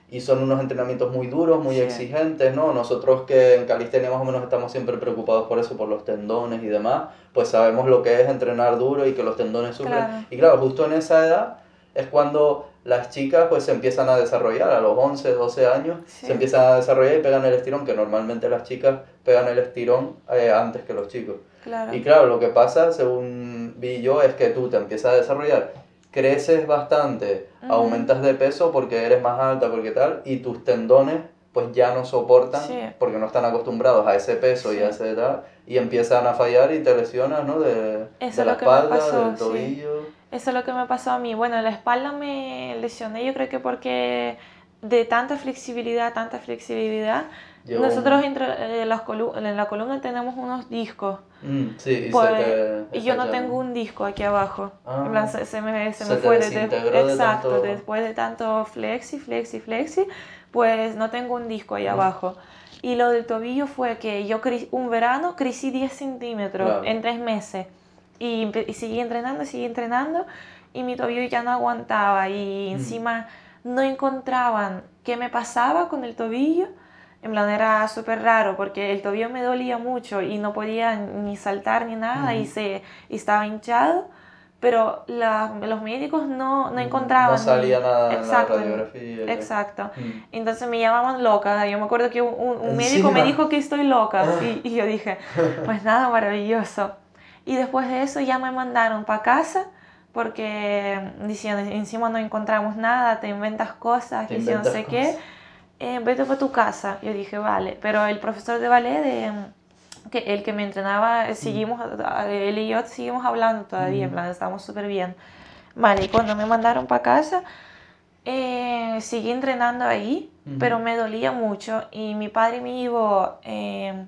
y son unos entrenamientos muy duros, muy exigentes, ¿no? Nosotros que en calistenia más o menos estamos siempre preocupados por eso, por los tendones y demás, pues sabemos lo que es entrenar duro y que los tendones sufren. Y claro, justo en esa edad es cuando las chicas pues se empiezan a desarrollar, a los 11, 12 años, se empiezan a desarrollar y pegan el estirón, que normalmente las chicas pegan el estirón eh, antes que los chicos. Y claro, lo que pasa, según vi yo, es que tú te empiezas a desarrollar creces bastante, aumentas de peso porque eres más alta, porque tal, y tus tendones pues ya no soportan porque no están acostumbrados a ese peso y a esa edad y empiezan a fallar y te lesionas, ¿no? De, de la espalda, del tobillo. Eso es lo que me pasó a mí. Bueno, la espalda me lesioné, yo creo que porque de tanta flexibilidad, tanta flexibilidad, nosotros entre, eh, las en la columna tenemos unos discos. Mm, sí, y, pues, y yo no tengo un disco aquí abajo. Ah, se, se, me, se, me fue desde, exacto, después de tanto flexi, flexi, flexi, pues no tengo un disco ahí abajo. Y lo del tobillo fue que yo un verano crecí 10 centímetros en tres meses. Y, y, seguí entrenando, seguí entrenando. Y mi tobillo ya no aguantaba. Y encima no encontraban qué me pasaba con el tobillo en plan era súper raro porque el tobillo me dolía mucho y no podía ni saltar ni nada y, se, estaba hinchado, pero los médicos no, no encontraban. No salía nada exacto, en la radiografía. Exacto. Entonces me llamaban loca. Yo me acuerdo que un, un (laughs) médico me dijo que estoy loca y, y yo dije, (laughs) pues nada, maravilloso. Y después de eso ya me mandaron para casa porque diciendo, encima no encontramos nada, te inventas cosas, te que no sé qué eh, vete para tu casa. Yo dije, vale, pero el profesor de ballet, de, que el que me entrenaba, seguimos, él y yo seguimos hablando todavía, en plan, estamos súper bien. Vale, y cuando me mandaron para casa, eh, seguí entrenando ahí, pero me dolía mucho. Y mi padre me iba... Eh,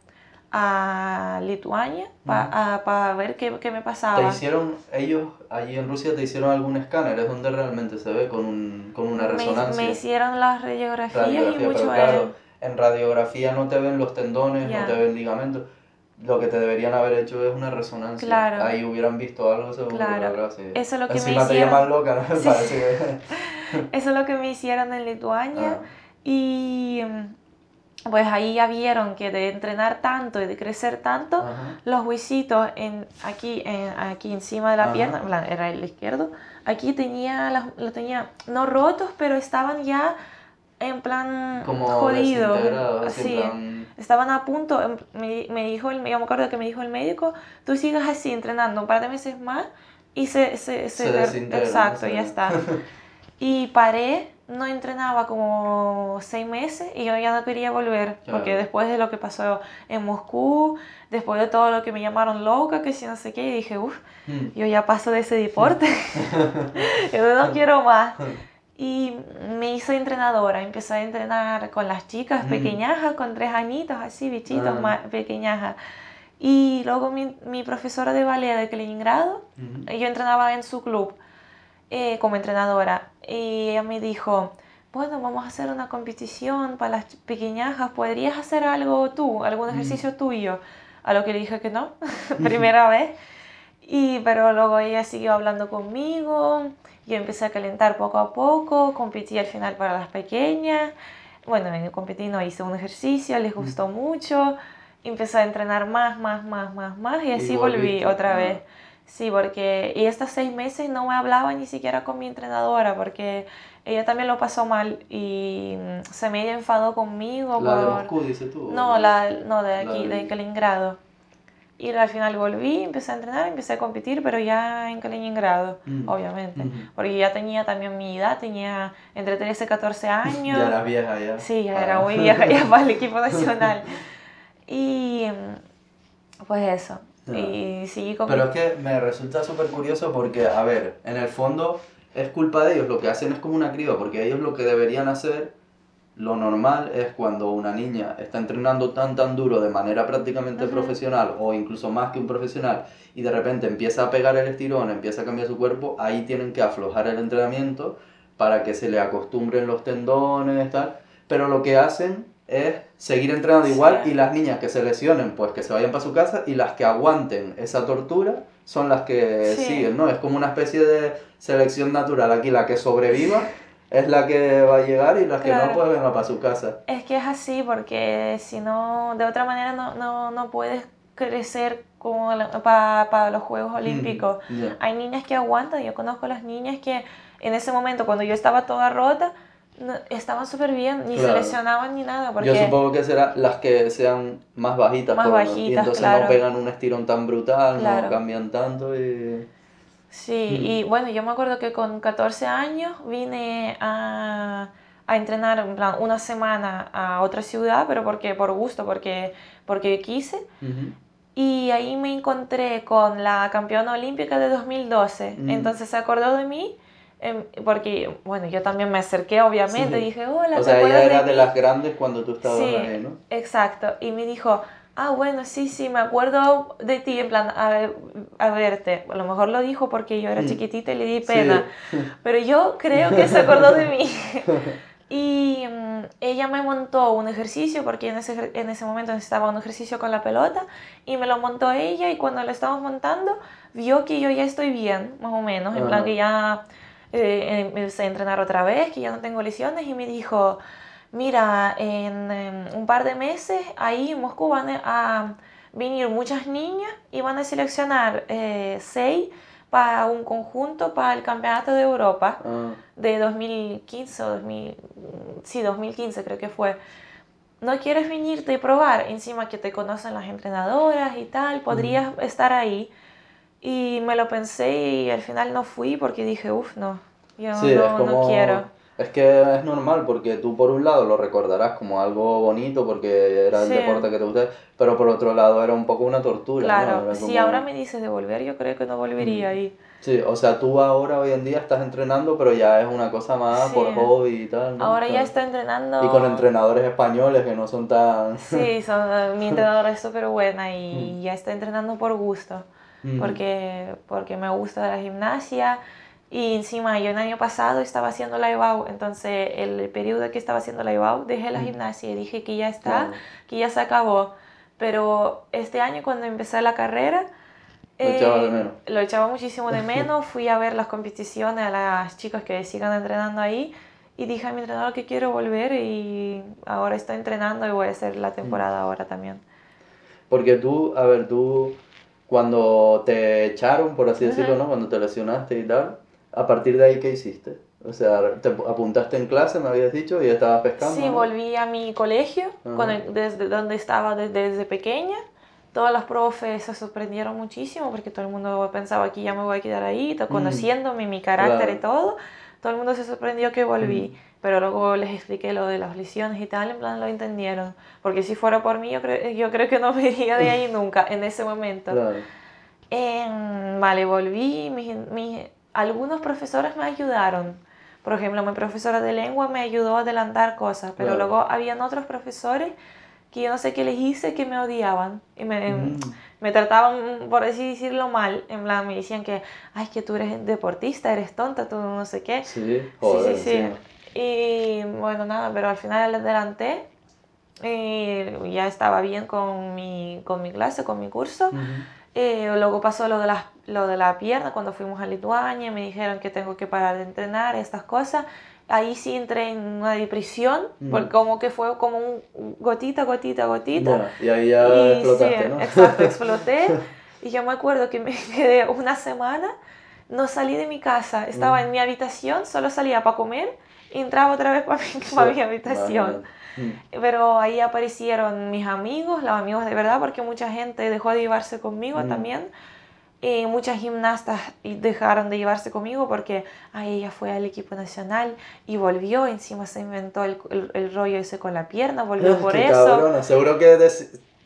a Lituania para ver qué, qué, me pasaba. ¿Te hicieron, ellos allí en Rusia te hicieron algún escáner? ¿Es donde realmente se ve con, un, con una resonancia? Me, hicieron las radiografías y mucho claro, en radiografía no te ven los tendones, no te ven ligamentos. Lo que te deberían haber hecho es una resonancia. Claro. Ahí hubieran visto algo seguro. Claro. Eso es lo que Encima me hicieron. te loca, ¿no? (laughs) Parece que... (laughs) Eso es lo que me hicieron en Lituania. Ah. Y pues ahí ya vieron que de entrenar tanto y de crecer tanto, los huesitos en, aquí, en, aquí encima de la pierna, era el izquierdo, aquí tenía, lo tenía no rotos, pero estaban ya en plan Como jodidos. Sí, estaban a punto, em, me, me dijo, el, yo me acuerdo que me dijo el médico, tú sigas así entrenando un par de meses más y se... se, se, exacto, ya está. (laughs) y paré no entrenaba como seis meses y yo ya no quería volver, porque después de lo que pasó en Moscú, después de todo lo que me llamaron loca, que si no sé qué, dije, uff, mm. yo ya paso de ese deporte, yo (laughs) no quiero más. (laughs) Y me hice entrenadora, empecé a entrenar con las chicas mm. pequeñajas, con tres añitos, así, bichitos ah. más pequeñajas. Y luego mi, mi, profesora de ballet de Kaliningrado, yo entrenaba en su club eh, como entrenadora y ella me dijo, bueno, vamos a hacer una competición para las pequeñajas, ¿podrías hacer algo tú, algún ejercicio tuyo? A lo que le dije que no, (laughs) primera vez. Y, pero luego ella siguió hablando conmigo, yo empecé a calentar poco a poco, competí al final para las pequeñas. Bueno, competí no hice un ejercicio, les gustó mucho, empecé a entrenar más, más, más, más, más y así volví otra vez. Sí, porque y estos seis meses no me hablaba ni siquiera con mi entrenadora porque ella también lo pasó mal y mm, se medio enfadó conmigo. ¿La de Moscú, dices tú? No, la, no de aquí, de... Kaliningrado. Y al final volví, empecé a entrenar, empecé a competir, pero ya en Kaliningrado, mm. obviamente. Porque ya tenía también mi edad, tenía entre 13 y 14 (laughs) años. ya era vieja ya. Sí, ya era ah. muy vieja ya para el equipo (laughs) nacional. y mm, pues eso. Y sí, Pero es que me resulta súper curioso porque, a ver, en el fondo es culpa de ellos, lo que hacen es como una criba, porque ellos lo que deberían hacer lo normal es cuando una niña está entrenando tan tan duro de manera prácticamente profesional o incluso más que un profesional y de repente empieza a pegar el estirón, empieza a cambiar su cuerpo, ahí tienen que aflojar el entrenamiento para que se le acostumbren los tendones, tal. Pero lo que hacen es seguir entrenando igual y las niñas que se lesionen, pues que se vayan para su casa y las que aguanten esa tortura son las que siguen, ¿no? Es como una especie de selección natural. Aquí la que sobreviva es la que va a llegar y las que no, pues venga para su casa. Es que es así, porque si no, de otra manera no, no, no puedes crecer como para, para los Juegos Olímpicos. Hay niñas que aguantan, yo conozco a las niñas que en ese momento, cuando yo estaba toda rota, estaban súper bien, ni se lesionaban ni nada. Porque yo supongo que serán las que sean más bajitas. Más bajitas, Y entonces no pegan un estirón tan brutal, no cambian tanto y... Sí, y bueno, yo me acuerdo que con 14 años vine a, a entrenar en plan una semana a otra ciudad, pero porque por gusto, porque, porque quise. Y ahí me encontré con la campeona olímpica de 2012. Entonces se acordó de mí Em, porque, bueno, yo también me acerqué, obviamente, dije, hola, O sea, ella era de, las grandes cuando tú estabas ahí, ¿no? Exacto, y me dijo, ah, bueno, sí, sí, me acuerdo de ti, en plan, a, a verte. A lo mejor lo dijo porque yo era chiquitita y le di pena, (laughs) pero yo creo que se acordó de mí. (laughs) y mm, ella me montó un ejercicio, porque en ese, en ese momento necesitaba un ejercicio con la pelota, y me lo montó ella, y cuando lo estábamos montando, vio que yo ya estoy bien, más o menos, en plan que ya eh, empecé a entrenar otra vez, que ya no tengo lesiones, y me dijo, mira, en, un par de meses ahí en Moscú van a venir muchas niñas y van a seleccionar eh, seis para un conjunto para el Campeonato de Europa ah. de 2015 o 2000, sí, 2015 creo que fue. ¿No quieres venirte y probar? Encima que te conocen las entrenadoras y tal, podrías estar ahí. Y me lo pensé y al final no fui porque dije, uff, no, yo no, quiero. Es que es normal porque tú por un lado lo recordarás como algo bonito porque era el deporte que te gustaba, pero por otro lado era un poco una tortura. Claro, si ahora me dices de volver, yo creo que no volvería mm. ahí. Sí, o sea, tú ahora hoy en día estás entrenando, pero ya es una cosa más por hobby y tal. ¿no? Ahora ya estoy entrenando. Y con entrenadores españoles que no son tan. Sí, son, mi entrenadora es (laughs) súper buena y mm. ya estoy entrenando por gusto porque, porque me gusta la gimnasia. Y encima yo el año pasado estaba haciendo la IBAU, entonces el periodo que estaba haciendo la IBAU dejé la gimnasia y dije que ya está, que ya se acabó. Pero este año cuando empecé la carrera, lo, echaba, de eh, menos. lo echaba muchísimo de menos, (laughs) fui a ver las competiciones a las chicas que sigan entrenando ahí y dije a mi entrenador que quiero volver y ahora estoy entrenando y voy a hacer la temporada ahora también. Porque tú, a ver, tú cuando te echaron, por así decirlo, ¿no? Cuando te lesionaste y tal, a partir de ahí, ¿qué hiciste? O sea, te apuntaste en clase, me habías dicho, y estabas pescando. Sí, volví a mi colegio, desde donde estaba desde, pequeña. Todas las profes se sorprendieron muchísimo porque todo el mundo pensaba que ya me voy a quedar ahí, mm. conociéndome, mi carácter y todo. Todo el mundo se sorprendió que volví. Mm. Pero luego les expliqué lo de las lesiones y tal, en plan lo entendieron. Porque si fuera por mí, yo, creo, yo creo que no (laughs) me iría de ahí nunca, en ese momento. Claro. vale, volví, mis, mis, algunos profesores me ayudaron. Por ejemplo, mi profesora de lengua me ayudó a adelantar cosas, pero luego habían otros profesores que yo no sé qué les hice que me odiaban y me, mm. me trataban, por así decirlo, mal. En plan, me decían que, ay, que tú eres deportista, eres tonta, tú no sé qué. Sí, joder, sí, sí, sí. Y bueno, nada, pero al final adelanté y ya estaba bien con mi, con mi clase, con mi curso. Eh, luego pasó lo de, la, lo de la pierna cuando fuimos a Lituania, me dijeron que tengo que parar de entrenar, estas cosas. Ahí sí entré en una depresión, porque como que fue como un gotita, gotita, gotita. y ahí ya explotaste, ¿no? Exacto, exploté. (laughs) y yo me acuerdo que me (laughs) quedé una semana, no salí de mi casa, estaba en mi habitación, solo salía para comer entraba otra vez para mi, para mi habitación. Mm. Pero ahí aparecieron mis amigos, los amigos de verdad, porque mucha gente dejó de llevarse conmigo mm. también. Y muchas gimnastas dejaron de llevarse conmigo porque ay, ella fue al equipo nacional y volvió, encima se inventó el, el, rollo ese con la pierna, volvió (laughs) por eso. Seguro que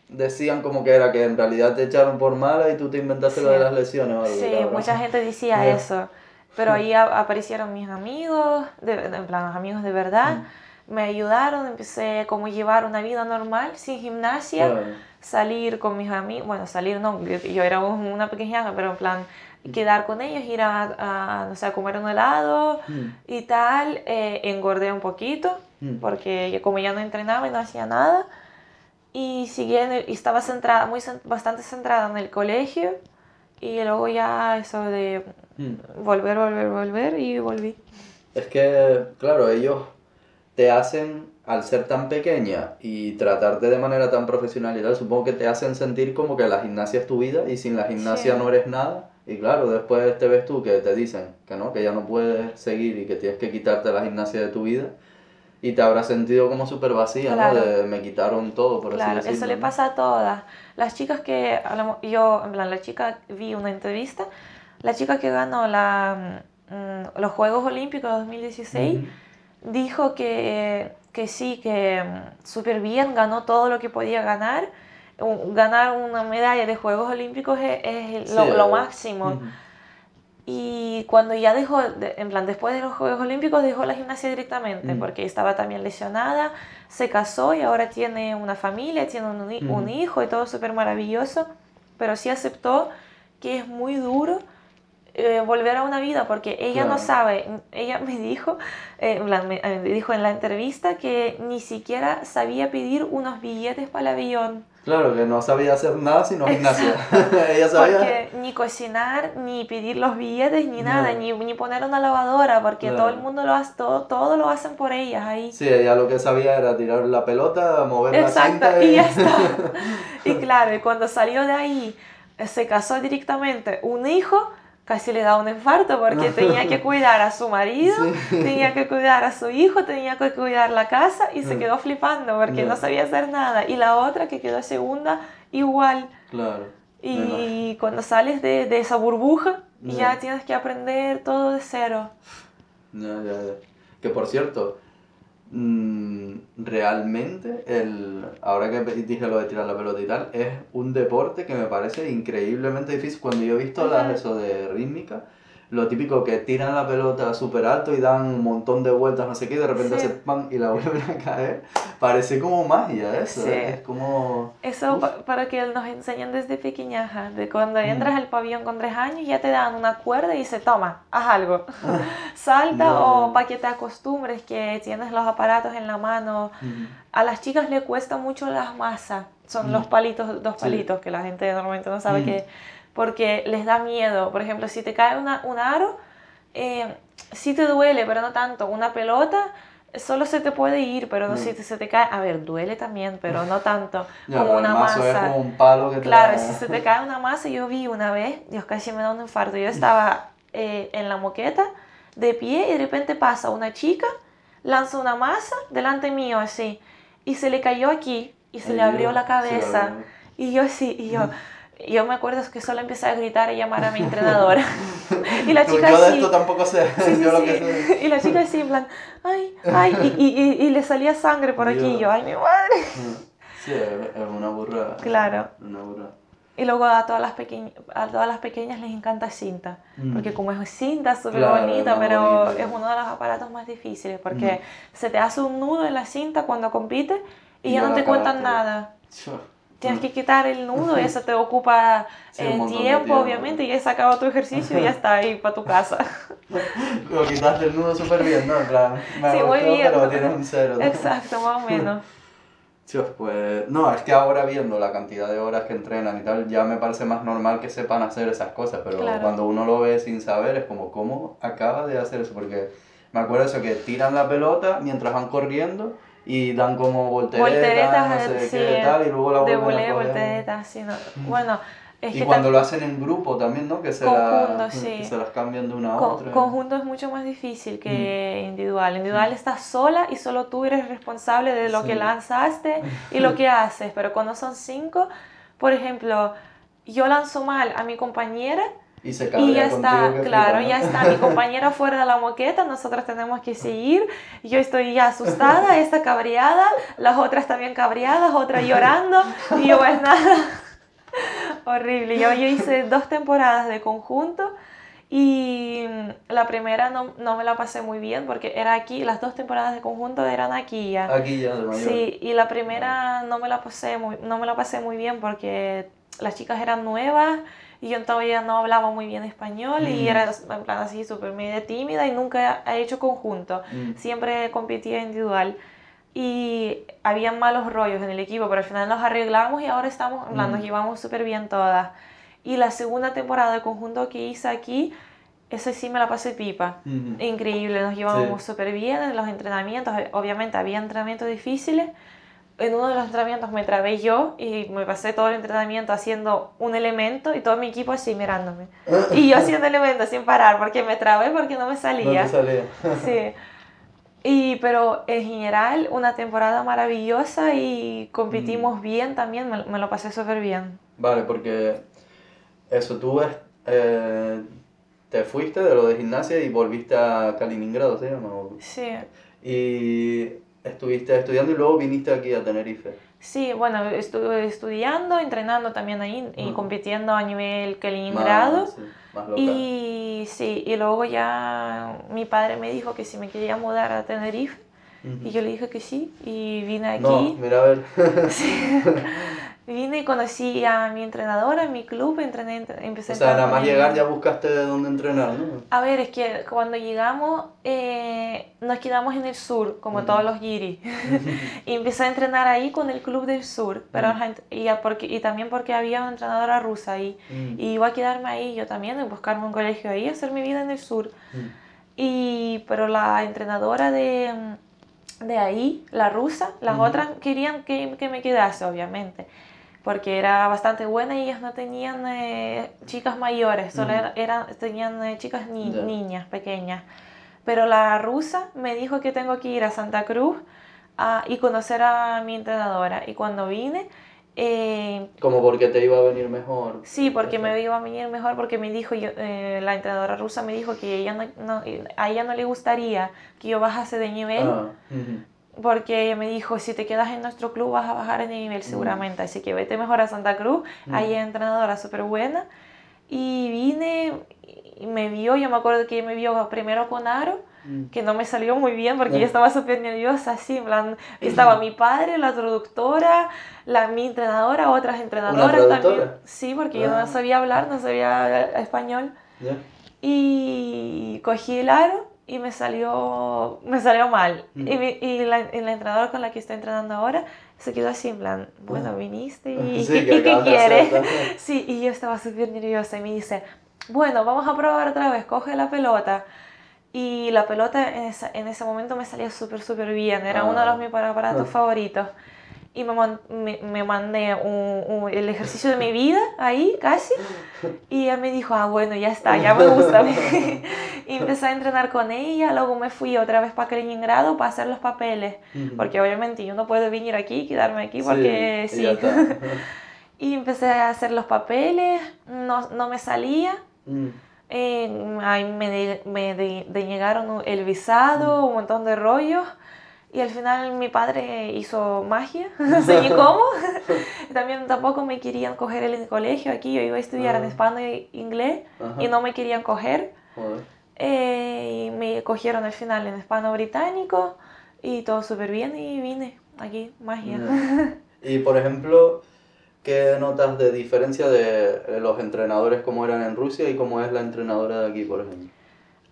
decían como que era que en realidad te echaron por mala y tú te inventaste lo de las lesiones algo. Sí, mucha gente decía (laughs) eso. Pero ahí aparecieron mis amigos, de, en plan, amigos de verdad. me ayudaron, empecé como llevar una vida normal, sin gimnasia, salir con mis amigos, bueno, salir no, yo, era una pequeña, pero en plan, quedar con ellos, ir a, no sé, a comer un helado mm. y tal, eh, engordé un poquito, mm. porque como ya no entrenaba y no hacía nada, y seguí y estaba centrada, muy, bastante centrada en el colegio, y luego ya eso de mm. volver, volver, volver, y volví. Es que, claro, ellos te hacen, al ser tan pequeña y tratarte de manera tan profesional y tal, supongo que te hacen sentir como que la gimnasia es tu vida y sin la gimnasia no eres nada. Y claro, después te ves tú que te dicen que no, que ya no puedes seguir y que tienes que quitarte la gimnasia de tu vida. Y te habrás sentido como súper vacía, ¿no? De me quitaron todo, por claro, así decirlo. Eso le pasa a todas. Las chicas que, yo, en plan, la chica, vi una entrevista, la chica que ganó la, mm, los Juegos Olímpicos 2016, dijo que, que sí, que mm, súper bien, ganó todo lo que podía ganar. Ganar una medalla de Juegos Olímpicos es, lo, máximo. Y cuando ya dejó, en plan, después de los Juegos Olímpicos, dejó la gimnasia directamente, porque estaba también lesionada, se casó y ahora tiene una familia, tiene un, un hijo y todo súper maravilloso, pero sí aceptó que es muy duro eh, volver a una vida, porque ella no sabe, ella me dijo, eh, me, eh, dijo en la entrevista que ni siquiera sabía pedir unos billetes para el avión. Claro, que no sabía hacer nada sino gimnasia. (laughs) ella sabía. Porque ni cocinar, ni pedir los billetes, ni nada, ni, ni, poner una lavadora, porque todo el mundo lo hace, todo, todo lo hacen por ellas ahí. Sí, ella lo que sabía era tirar la pelota, mover la cinta y... y ya está. (laughs) y claro, y cuando salió de ahí, se casó directamente un hijo casi le da un infarto porque tenía que cuidar a su marido, tenía que cuidar a su hijo, tenía que cuidar la casa y se mm. quedó flipando porque no sabía hacer nada. Y la otra que quedó segunda, igual. Claro. Y cuando sales de, de esa burbuja, ya tienes que aprender todo de cero. Ya, ya, ya. Que por cierto, Mm, realmente, el, ahora que dije lo de tirar la pelota y tal, es un deporte que me parece increíblemente difícil. Cuando yo he visto las, eso de rítmica, lo típico que tiran la pelota súper alto y dan un montón de vueltas, no sé qué, y de repente se pan y la (laughs) vuelven a caer. Parece como magia eso, ¿eh? es como... Eso para que nos enseñen desde pequeñaja, de cuando entras al pabellón con tres años ya te dan una cuerda y se toma, haz algo, (laughs) (laughs) salta o para que te acostumbres que tienes los aparatos en la mano. A las chicas le cuesta mucho las masas, son los palitos, dos palitos que la gente normalmente no sabe que porque les da miedo. Por ejemplo, si te cae una, un aro, eh, sí te duele, pero no tanto. Una pelota solo se te puede ir, pero mm. si se te cae, a ver, duele también, pero no tanto (laughs) como una masa. Es como un palo que te claro, si se te cae una masa, yo vi una vez, Dios casi me da un infarto. Yo estaba eh, en la moqueta de pie y de repente pasa una chica, lanza una masa delante mío así y se le cayó aquí y se le abrió la cabeza. Y yo así, y yo (laughs) yo me acuerdo que solo empecé a gritar y llamar a mi entrenadora. (laughs) y la chica yo de esto tampoco sé. (laughs) yo lo que sé. Y la chica así, en plan, ay, ay, y, y, y, le salía sangre por aquí. Y yo, ay, mi madre. (laughs) Sí, es una burrada. Claro. Una burrada. Y luego a todas las, pequeñas a todas las pequeñas les encanta cinta, mm. porque como es cinta, súper bonita, pero es uno de los aparatos más difíciles, porque mm. se te hace un nudo en la cinta cuando compites y, ya no te cuentan nada tienes que quitar el nudo y eso te ocupa el tiempo, obviamente, y ya has acabado tu ejercicio y ya está ahí para tu casa. (laughs) Lo quitaste el nudo súper bien, ¿no? Claro, me sí, muy bien. Pero tienes un cero. Exacto, más o menos. (laughs) pues no, es que ahora viendo la cantidad de horas que entrenan y tal, ya me parece más normal que sepan hacer esas cosas, pero cuando uno lo ve sin saber es como, ¿cómo acaba de hacer eso? Porque me acuerdo eso, que tiran la pelota mientras van corriendo y dan como volteretas, no sé qué tal, y luego la vuelven a volteretas, sí, no. Bueno, es y cuando lo hacen en grupo también, ¿no? Que se, la, (laughs) sí. se las cambian de una a otra. Conjunto es mucho más difícil que individual. Individual estás sola y solo tú eres responsable de lo que lanzaste y lo (laughs) que haces. Pero cuando son cinco, por ejemplo, yo lanzo mal a mi compañera y se y ya está, claro, ya está mi compañera fuera de la moqueta, nosotros tenemos que seguir, yo estoy ya asustada, (laughs) esta cabreada, las otras también cabreadas, otra llorando, y yo pues nada, (laughs) horrible, yo, yo hice dos temporadas de conjunto Y la primera no, no, me la pasé muy bien porque era aquí, las dos temporadas de conjunto eran aquí ya. Aquí ya, de. Sí, y la primera no me la pasé muy, no me la pasé muy bien porque las chicas eran nuevas y yo todavía no hablaba muy bien español y era en plan así súper media tímida y nunca he hecho conjunto, siempre competía individual y había malos rollos en el equipo, pero al final nos arreglamos y ahora estamos, nos llevamos súper bien todas. Y la segunda temporada de conjunto que hice aquí, ese sí me la pasé pipa. Increíble, nos llevamos súper bien en los entrenamientos. Obviamente había entrenamientos difíciles. En uno de los entrenamientos me trabé yo y me pasé todo el entrenamiento haciendo un elemento y todo mi equipo así mirándome. y yo haciendo elementos sin parar porque me trabé porque no me salía. No salía. sí. Y, pero en general, una temporada maravillosa y competimos bien también, me, me lo pasé súper bien. Vale, porque eso, tú eh, te fuiste de lo de gimnasia y volviste a Kaliningrado, ¿sí Sí. Y estuviste estudiando y luego viniste aquí a Tenerife. Sí, bueno, estuve estudiando, entrenando también ahí y compitiendo a nivel Kaliningrado. Y sí, y luego ya mi padre me dijo que si me quería mudar a Tenerife. Y yo le dije que sí, y vine aquí. No, mira a ver. (laughs) sí. (laughs) Vine y conocí a mi entrenadora en mi club, entrené, empecé O sea, nada más llegar ya buscaste de dónde entrenar, ¿no? A ver, es que cuando llegamos eh, nos quedamos en el sur, como todos los giri. (laughs) y empecé a entrenar ahí con el club del sur, pero y, porque, y también porque había una entrenadora rusa ahí. Y iba a quedarme ahí yo también, en buscarme un colegio ahí, hacer mi vida en el sur. Y, pero la entrenadora de, de ahí, la rusa, las otras querían que, que me quedase, obviamente porque era bastante buena y ellas no tenían eh, chicas mayores, solo eran, tenían eh, chicas ni, niñas pequeñas. Pero la rusa me dijo que tengo que ir a Santa Cruz y conocer a mi entrenadora. Y cuando vine... Eh, Como porque te iba a venir mejor. Sí, porque me iba a venir mejor porque me dijo, yo, la entrenadora rusa me dijo que ella no, a ella no le gustaría que yo bajase de nivel. Ah, porque ella me dijo, si te quedas en nuestro club vas a bajar en nivel seguramente, así que vete mejor a Santa Cruz, ahí hay entrenadora súper buena. Y vine y me vio, yo me acuerdo que me vio primero con Aro, que no me salió muy bien porque yo estaba súper nerviosa, así, en plan, estaba mi padre, la traductora, la, mi entrenadora, otras entrenadoras también. Sí, porque yo no ah. sabía hablar, no sabía español. Y cogí el aro y me salió, me salió mal. Y, y, la, y, la, entrenadora con la que estoy entrenando ahora se quedó así en plan, bueno, viniste (laughs) (laughs) y, ¿qué quieres? (laughs) Sí, y yo estaba súper nerviosa y me dice, bueno, vamos a probar otra vez, coge la pelota. Y la pelota en, esa, en ese momento me salía súper, súper bien, era uno de los ah. mis aparatos ah. favoritos y me, me, me mandé un, el ejercicio de mi vida ahí casi y ella me dijo, ah bueno, ya está, ya me gusta. (laughs) y (laughs) empecé a entrenar con ella, luego me fui otra vez para Kaliningrado para hacer los papeles, porque obviamente yo no puedo venir aquí y quedarme aquí porque sí. (laughs) y empecé a hacer los papeles, no, no me salía. Mm. Eh, ahí me, me denegaron el visado, mm. un montón de rollos. Y al final mi padre hizo magia, (laughs) (laughs) no sé ni cómo. (laughs) También tampoco me querían coger en el colegio aquí, yo iba a estudiar en ah. español e inglés y no me querían coger. Eh, y me cogieron al final en español británico y todo súper bien y vine aquí, magia. Y por ejemplo, ¿qué notas de diferencia de los entrenadores como eran en Rusia y cómo es la entrenadora de aquí, por ejemplo?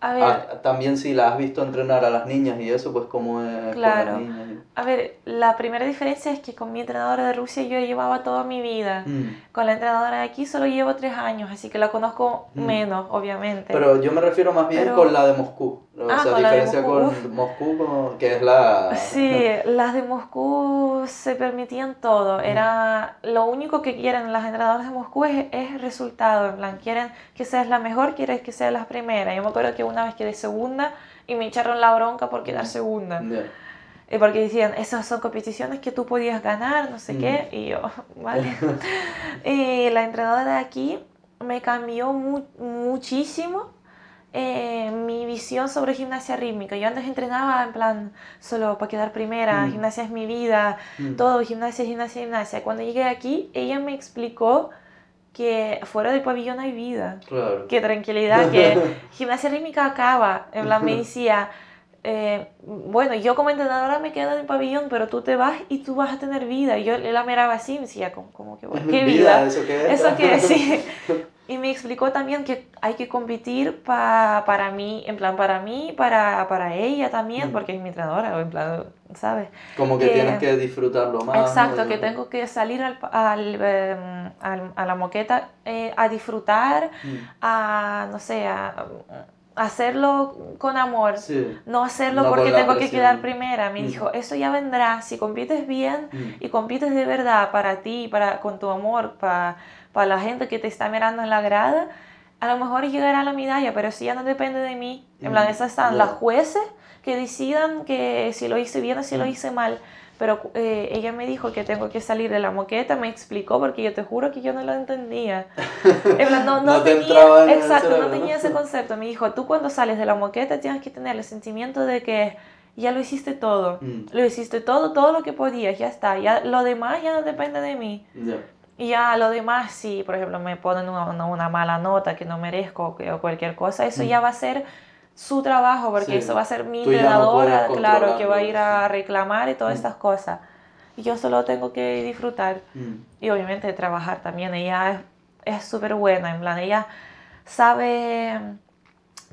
A ver, ah, también si la has visto entrenar a las niñas y eso, pues como es claro. con las niñas. A ver, la primera diferencia es que con mi entrenadora de Rusia yo llevaba toda mi vida. Mm. Con la entrenadora de aquí solo llevo tres años, así que la conozco mm. menos, obviamente. Pero yo me refiero más bien con la de Moscú. O ah, sea, diferencia con Moscú, que es la... Sí, las de Moscú se permitían todo. Mm. Era lo único que quieren las entrenadoras de Moscú es, es resultado. En plan, quieren que seas la mejor, quieren que seas la primera. Yo me acuerdo que una vez quedé segunda y me echaron la bronca por quedar segunda. Y porque decían, esas son competiciones que tú podías ganar, no sé qué. Y yo, (laughs) vale. (laughs) y la entrenadora de aquí me cambió muchísimo eh, mi visión sobre gimnasia rítmica. Yo antes entrenaba en plan solo para quedar primera, gimnasia es mi vida, todo, gimnasia, gimnasia, gimnasia. Cuando llegué aquí, ella me explicó que fuera del pabellón hay vida. Claro. Qué tranquilidad, que (laughs) gimnasia rítmica acaba. En plan, me (laughs) decía, eh, bueno, yo como entrenadora me quedo en el pabellón, pero tú te vas y tú vas a tener vida. Y yo la miraba así y me decía, como, que, (laughs) ¿qué vida? ¿Eso qué es? ¿Eso qué es? Sí. (laughs) Y me explicó también que hay que competir pa, para mí, en plan para mí, para, para ella también, porque es mi entrenadora, en plan, ¿sabes? Como que, tienes que disfrutarlo más. Exacto, que tengo que salir al, al, em, a la moqueta eh, a disfrutar, a, no sé, a hacerlo con amor, no hacerlo porque tengo que quedar primera. Me dijo, eso ya vendrá, si compites bien y compites de verdad para ti, para, con tu amor, para, para la gente que te está mirando en la grada, a lo mejor llegará la medalla, pero si ya no depende de mí. En plan, esas están las jueces que decidan que si lo hice bien o si lo hice mal pero eh, ella me dijo que tengo que salir de la moqueta, me explicó porque yo te juro que yo no lo entendía. (laughs) no, no, tenía, exacto, no tenía ese (laughs) concepto. Me dijo, tú cuando sales de la moqueta tienes que tener el sentimiento de que ya lo hiciste todo, mm. lo hiciste todo, todo lo que podías, ya está, ya lo demás ya no depende de mí. Y ya lo demás, si por ejemplo me ponen una, una, mala nota que no merezco o cualquier cosa, eso mm. ya va a ser su trabajo, porque eso va a ser mi entrenadora, claro, que va a ir a reclamar y todas mm. estas cosas. Y yo solo tengo que disfrutar. Mm. Y obviamente trabajar también. Ella es súper buena, en plan, ella sabe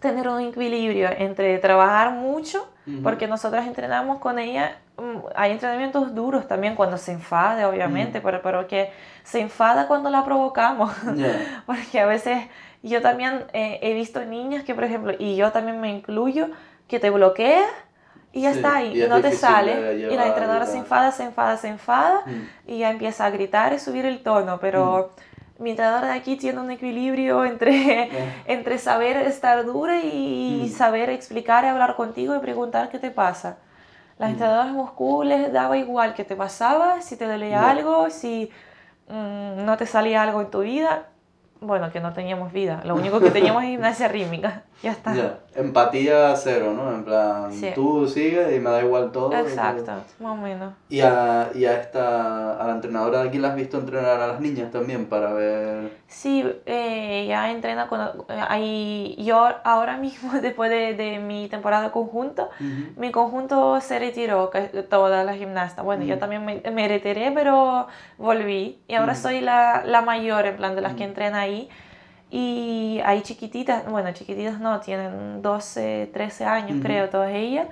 tener un equilibrio entre trabajar mucho, porque nosotros entrenamos con ella, mm, hay entrenamientos duros también cuando se enfade, obviamente, pero, pero que se enfada cuando la provocamos, (laughs) porque a veces yo también eh, he visto niñas que, por ejemplo, y yo también me incluyo, que te bloquea y ya está, y, no te sale. Y la entrenadora se enfada, se enfada, se enfada mm. y ya empieza a gritar y subir el tono, pero... Mm. Mi entrenadora de aquí tiene un equilibrio entre, (laughs) entre saber estar dura y mm. saber explicar y hablar contigo y preguntar qué te pasa. Las entrenadoras de Moscú les daba igual qué te pasaba, si te dolía algo, si no te salía algo en tu vida, bueno, que no teníamos vida. Lo único que teníamos es gimnasia rítmica. Ya está. Empatía cero, ¿no? En plan, tú sigues y me da igual todo. Exacto, más o menos. Y a, y a esta, a la entrenadora de aquí la has visto entrenar a las niñas también para ver... Sí, eh, ella entrena con... ahí, yo ahora mismo, (laughs) después de, de mi temporada conjunto, mi conjunto se retiró, todas las gimnastas. Bueno, yo también me, me, retiré, pero volví. Y ahora soy la, la mayor, en plan, de las que entrena ahí. Y hay chiquititas, bueno, chiquititas no, tienen 12, 13 años creo, todas ellas,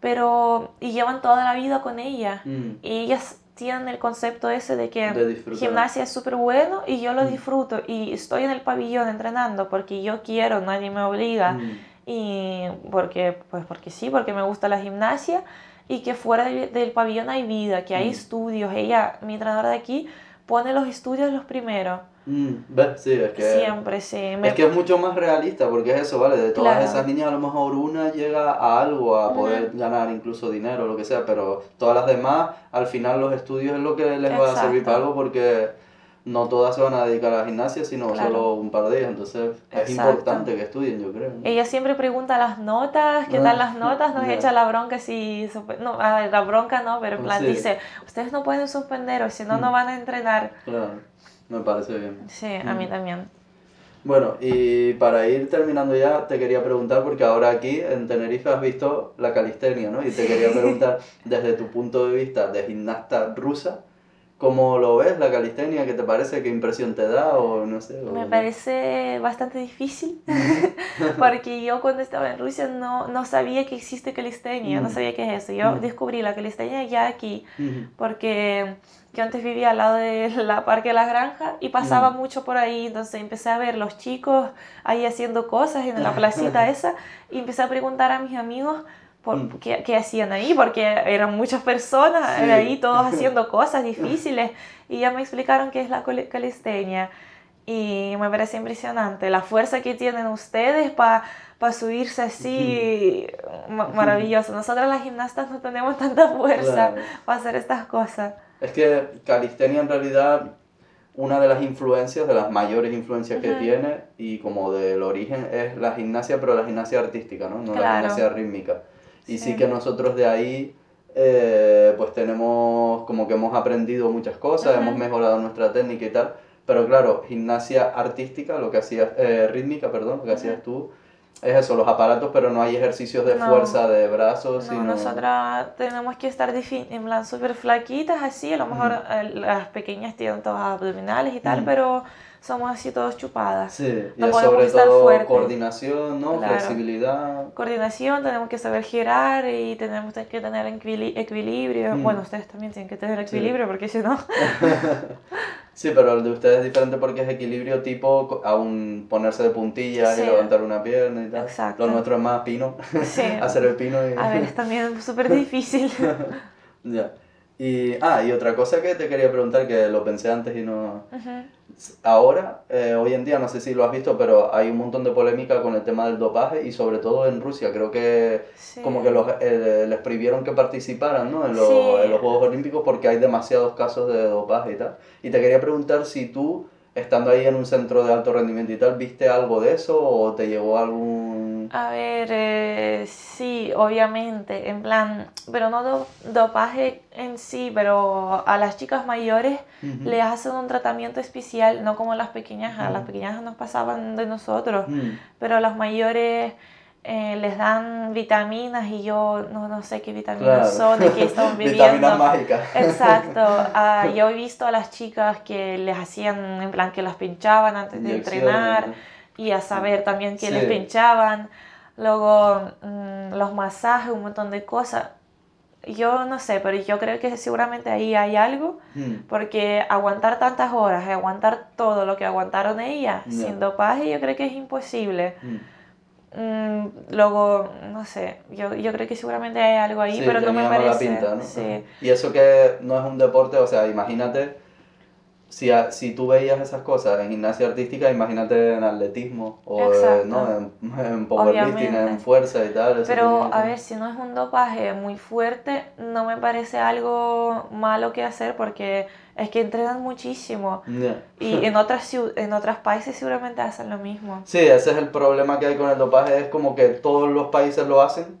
pero y llevan toda la vida con ella. Mm. Y ellas tienen el concepto ese de que gimnasia es súper bueno y yo lo mm. disfruto y estoy en el pabellón entrenando porque yo quiero, nadie me obliga. Mm. Y porque, pues porque sí, porque me gusta la gimnasia y que fuera del pabellón hay vida, que hay estudios. Ella, mi entrenadora de aquí, pone los estudios los primeros. Mm, sí, es que... Siempre, sí. Es que es mucho más realista, porque es eso, ¿vale? De todas esas niñas a lo mejor una llega a algo, a poder ganar incluso dinero, lo que sea, pero todas las demás, al final los estudios es lo que les va a servir para algo, porque no todas se van a dedicar a la gimnasia, sino solo un par de ellas, entonces es importante que estudien, yo creo. Ella siempre pregunta las notas, ¿qué tal las notas? Nos echa la bronca si... No, la bronca no, pero en plan dice, ustedes no pueden suspender o si no, no mm. van a entrenar. Claro. Me parece bien. Sí, a mí también. Bueno, y para ir terminando ya, te quería preguntar, porque ahora aquí en Tenerife has visto la calistenia, ¿no? Y te quería preguntar, desde tu punto de vista de gimnasta rusa, ¿cómo lo ves la calistenia? ¿Qué te parece? ¿Qué impresión te da? O no sé. Me parece bastante difícil, (laughs) porque yo cuando estaba en Rusia no, no sabía que existe calistenia, no sabía qué es eso. Yo descubrí la calistenia ya aquí, porque yo antes vivía al lado de (laughs) la Parque de las Granjas y pasaba mm. mucho por ahí, entonces empecé a ver los chicos ahí haciendo cosas en la (laughs) placita esa y empecé a preguntar a mis amigos por, mm. qué, qué, hacían ahí, porque eran muchas personas ahí todos (laughs) haciendo cosas difíciles (laughs) y ya me explicaron qué es la calistenia y me parece impresionante la fuerza que tienen ustedes para para subirse así, maravilloso. Nosotros las gimnastas no tenemos tanta fuerza para hacer estas cosas. Es que calistenia en realidad una de las influencias, de las mayores influencias que tiene y como del origen es la gimnasia, pero la gimnasia artística, ¿no? No la gimnasia rítmica. Y sí. que nosotros de ahí eh, pues tenemos como que hemos aprendido muchas cosas, hemos mejorado nuestra técnica y tal, Pero claro, gimnasia artística, lo que hacías, eh, rítmica, perdón, lo que hacías tú, es eso, los aparatos, pero no hay ejercicios de fuerza de brazos. No, nosotras tenemos que estar en plan súper flaquitas así, a lo mejor las pequeñas tienen todas abdominales y tal, pero somos así todos chupadas. Sí, no y sobre todo coordinación, ¿no? Flexibilidad. Coordinación, tenemos que saber girar y tenemos que tener equilibrio. Mm. Bueno, ustedes también tienen que tener equilibrio porque si no... (laughs) sí, pero el de ustedes es diferente porque es equilibrio tipo aún ponerse de puntillas y levantar una pierna y tal. Exacto. Lo nuestro es más pino. Sí. (laughs) Hacer el pino y... A ver, es también (laughs) súper difícil. ya. Y, ah, y otra cosa que te quería preguntar, que lo pensé antes y no... Ahora, eh, hoy en día, no sé si lo has visto, pero hay un montón de polémica con el tema del dopaje y sobre todo en Rusia. Creo que como que los, eh, les prohibieron que participaran ¿no? en, en los Juegos Olímpicos porque hay demasiados casos de dopaje y tal. Y te quería preguntar si tú estando ahí en un centro de alto rendimiento y tal, ¿viste algo de eso o te llegó algún...? A ver, eh, sí, obviamente, en plan, pero no dopaje en sí, pero a las chicas mayores les hacen un tratamiento especial, no como las pequeñas, a las pequeñas nos pasaban de nosotros, pero a las mayores eh, les dan vitaminas y yo no, no sé qué vitaminas son, de qué están (laughs) viviendo. vitaminas mágicas. Exacto. (laughs) Ah, yo he visto a las chicas que les hacían, en plan, que las pinchaban antes de entrenar y a saber también que les pinchaban. Luego mm, los masajes, un montón de cosas. Yo no sé, pero yo creo que seguramente ahí hay algo, hmm. porque aguantar tantas horas, aguantar todo lo que aguantaron ellas sin dopaje, yo creo que es imposible. Hmm. Mm, luego, no sé, yo, yo creo que seguramente hay algo ahí, pero no me parece. Pinta, ¿no? Sí. Y eso que no es un deporte, o sea, imagínate, si, si tú veías esas cosas en gimnasia artística, imagínate en atletismo o ¿no? en, en powerlifting, en fuerza y tal. Pero a ver, si no es un dopaje muy fuerte, no me parece algo malo que hacer porque es que entrenan muchísimo. Y (laughs) en otras, en otros países seguramente hacen lo mismo. Sí, ese es el problema que hay con el dopaje, es como que todos los países lo hacen,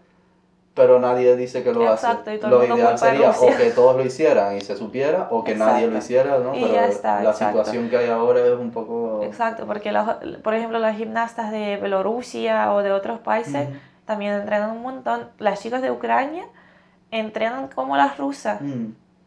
pero nadie dice que lo Exacto, hace. Y todo lo ideal sería o que todos lo hicieran y se supiera, o que nadie lo hiciera, ¿no? Y ya está, la situación que hay ahora es un poco... Exacto, porque los, por ejemplo las gimnastas de Bielorrusia o de otros países también entrenan un montón. Las chicas de Ucrania entrenan como las rusas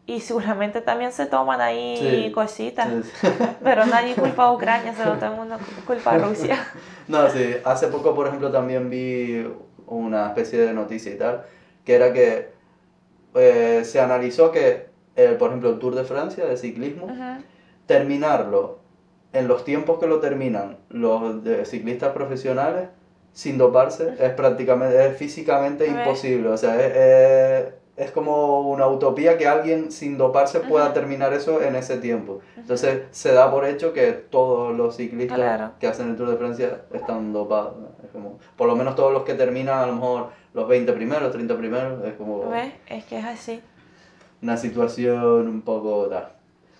y seguramente también se toman ahí cositas. (laughs) Pero nadie culpa a Ucrania, solo todo el mundo culpa a Rusia. (laughs) No, sí, hace poco, por ejemplo, también vi una especie de noticia y tal, que era que eh, se analizó que, eh, por ejemplo, el Tour de Francia de ciclismo, terminarlo en los tiempos que lo terminan los de ciclistas profesionales sin doparse es prácticamente, es físicamente imposible. O sea, es es como una utopía que alguien sin doparse pueda terminar eso en ese tiempo. Entonces se da por hecho que todos los ciclistas que hacen el Tour de Francia están dopados. Es como, por lo menos todos los que terminan a lo mejor los 20 primeros, 30 primeros, es como... ¿Ves? Es que es así. Una situación un poco tal.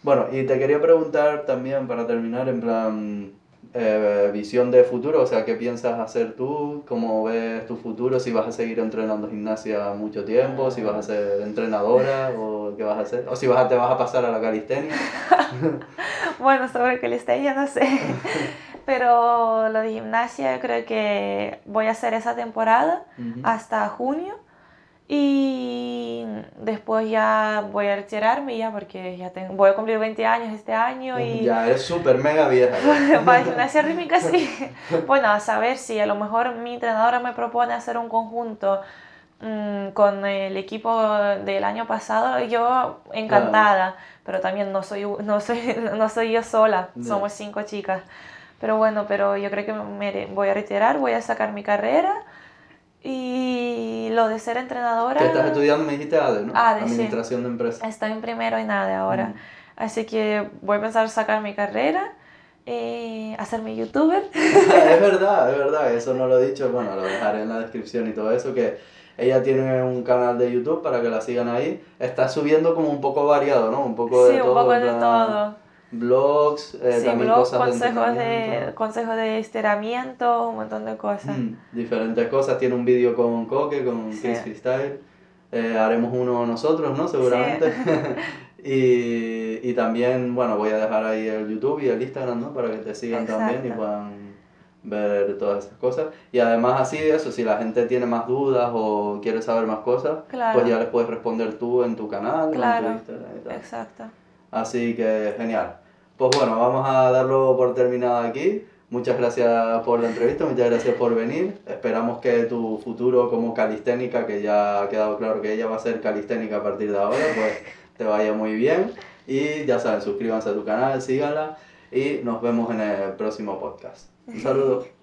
Bueno, y te quería preguntar también para terminar, en plan, eh, visión de futuro, o sea, ¿qué piensas hacer tú? ¿Cómo ves tu futuro? Si vas a seguir entrenando gimnasia mucho tiempo, si vas a ser entrenadora o qué vas a hacer, o si vas a, te vas a pasar a la calistenia. (laughs) bueno, sobre calistenia no sé, (laughs) pero lo de gimnasia yo creo que voy a hacer esa temporada hasta junio y después ya voy a retirarme ya porque ya tengo, voy a cumplir 20 años este año y... Ya, eres súper mega vieja. (laughs) Para gimnasia rítmica sí. (laughs) Bueno, a saber si a lo mejor mi entrenadora me propone hacer un conjunto mm, con el equipo del año pasado, yo encantada, pero también no soy, no soy, (laughs) no soy yo sola, somos cinco chicas. Pero bueno, pero yo creo que me voy a retirar, voy a sacar mi carrera y lo de ser entrenadora... ¿Qué estás estudiando? Me dijiste ADE, ¿no? Administración de empresas. Estoy en primero en ADE ahora. Así que voy a pensar sacar mi carrera, eh, hacerme youtuber. (laughs) es verdad, es verdad. Eso no lo he dicho. Bueno, lo dejaré en la descripción y todo eso. Que ella tiene un canal de YouTube para que la sigan ahí. Está subiendo como un poco variado, ¿no? Un poco de todo. Sí, un poco de todo blogs, eh, también cosas consejos de, consejos de estiramiento, un montón de cosas. Mm, diferentes cosas. Tiene un vídeo con Coque, con Chris Freestyle. Eh, haremos uno nosotros, ¿no? Seguramente. (laughs) (laughs) Y, y también, bueno, voy a dejar ahí el YouTube y el Instagram, ¿no? Para que te sigan también y puedan ver todas esas cosas. Y además así de eso, si la gente tiene más dudas o quiere saber más cosas, pues ya les puedes responder tú en tu canal, claro. en tu Instagram y tal. Exacto. Así que genial. Pues bueno, vamos a darlo por terminado aquí. Muchas gracias por la entrevista, muchas gracias por venir. Esperamos que tu futuro como calisténica, que ya ha quedado claro que ella va a ser calisténica a partir de ahora, pues te vaya muy bien. Y ya saben, suscríbanse a tu canal, síganla y nos vemos en el próximo podcast. Un saludo.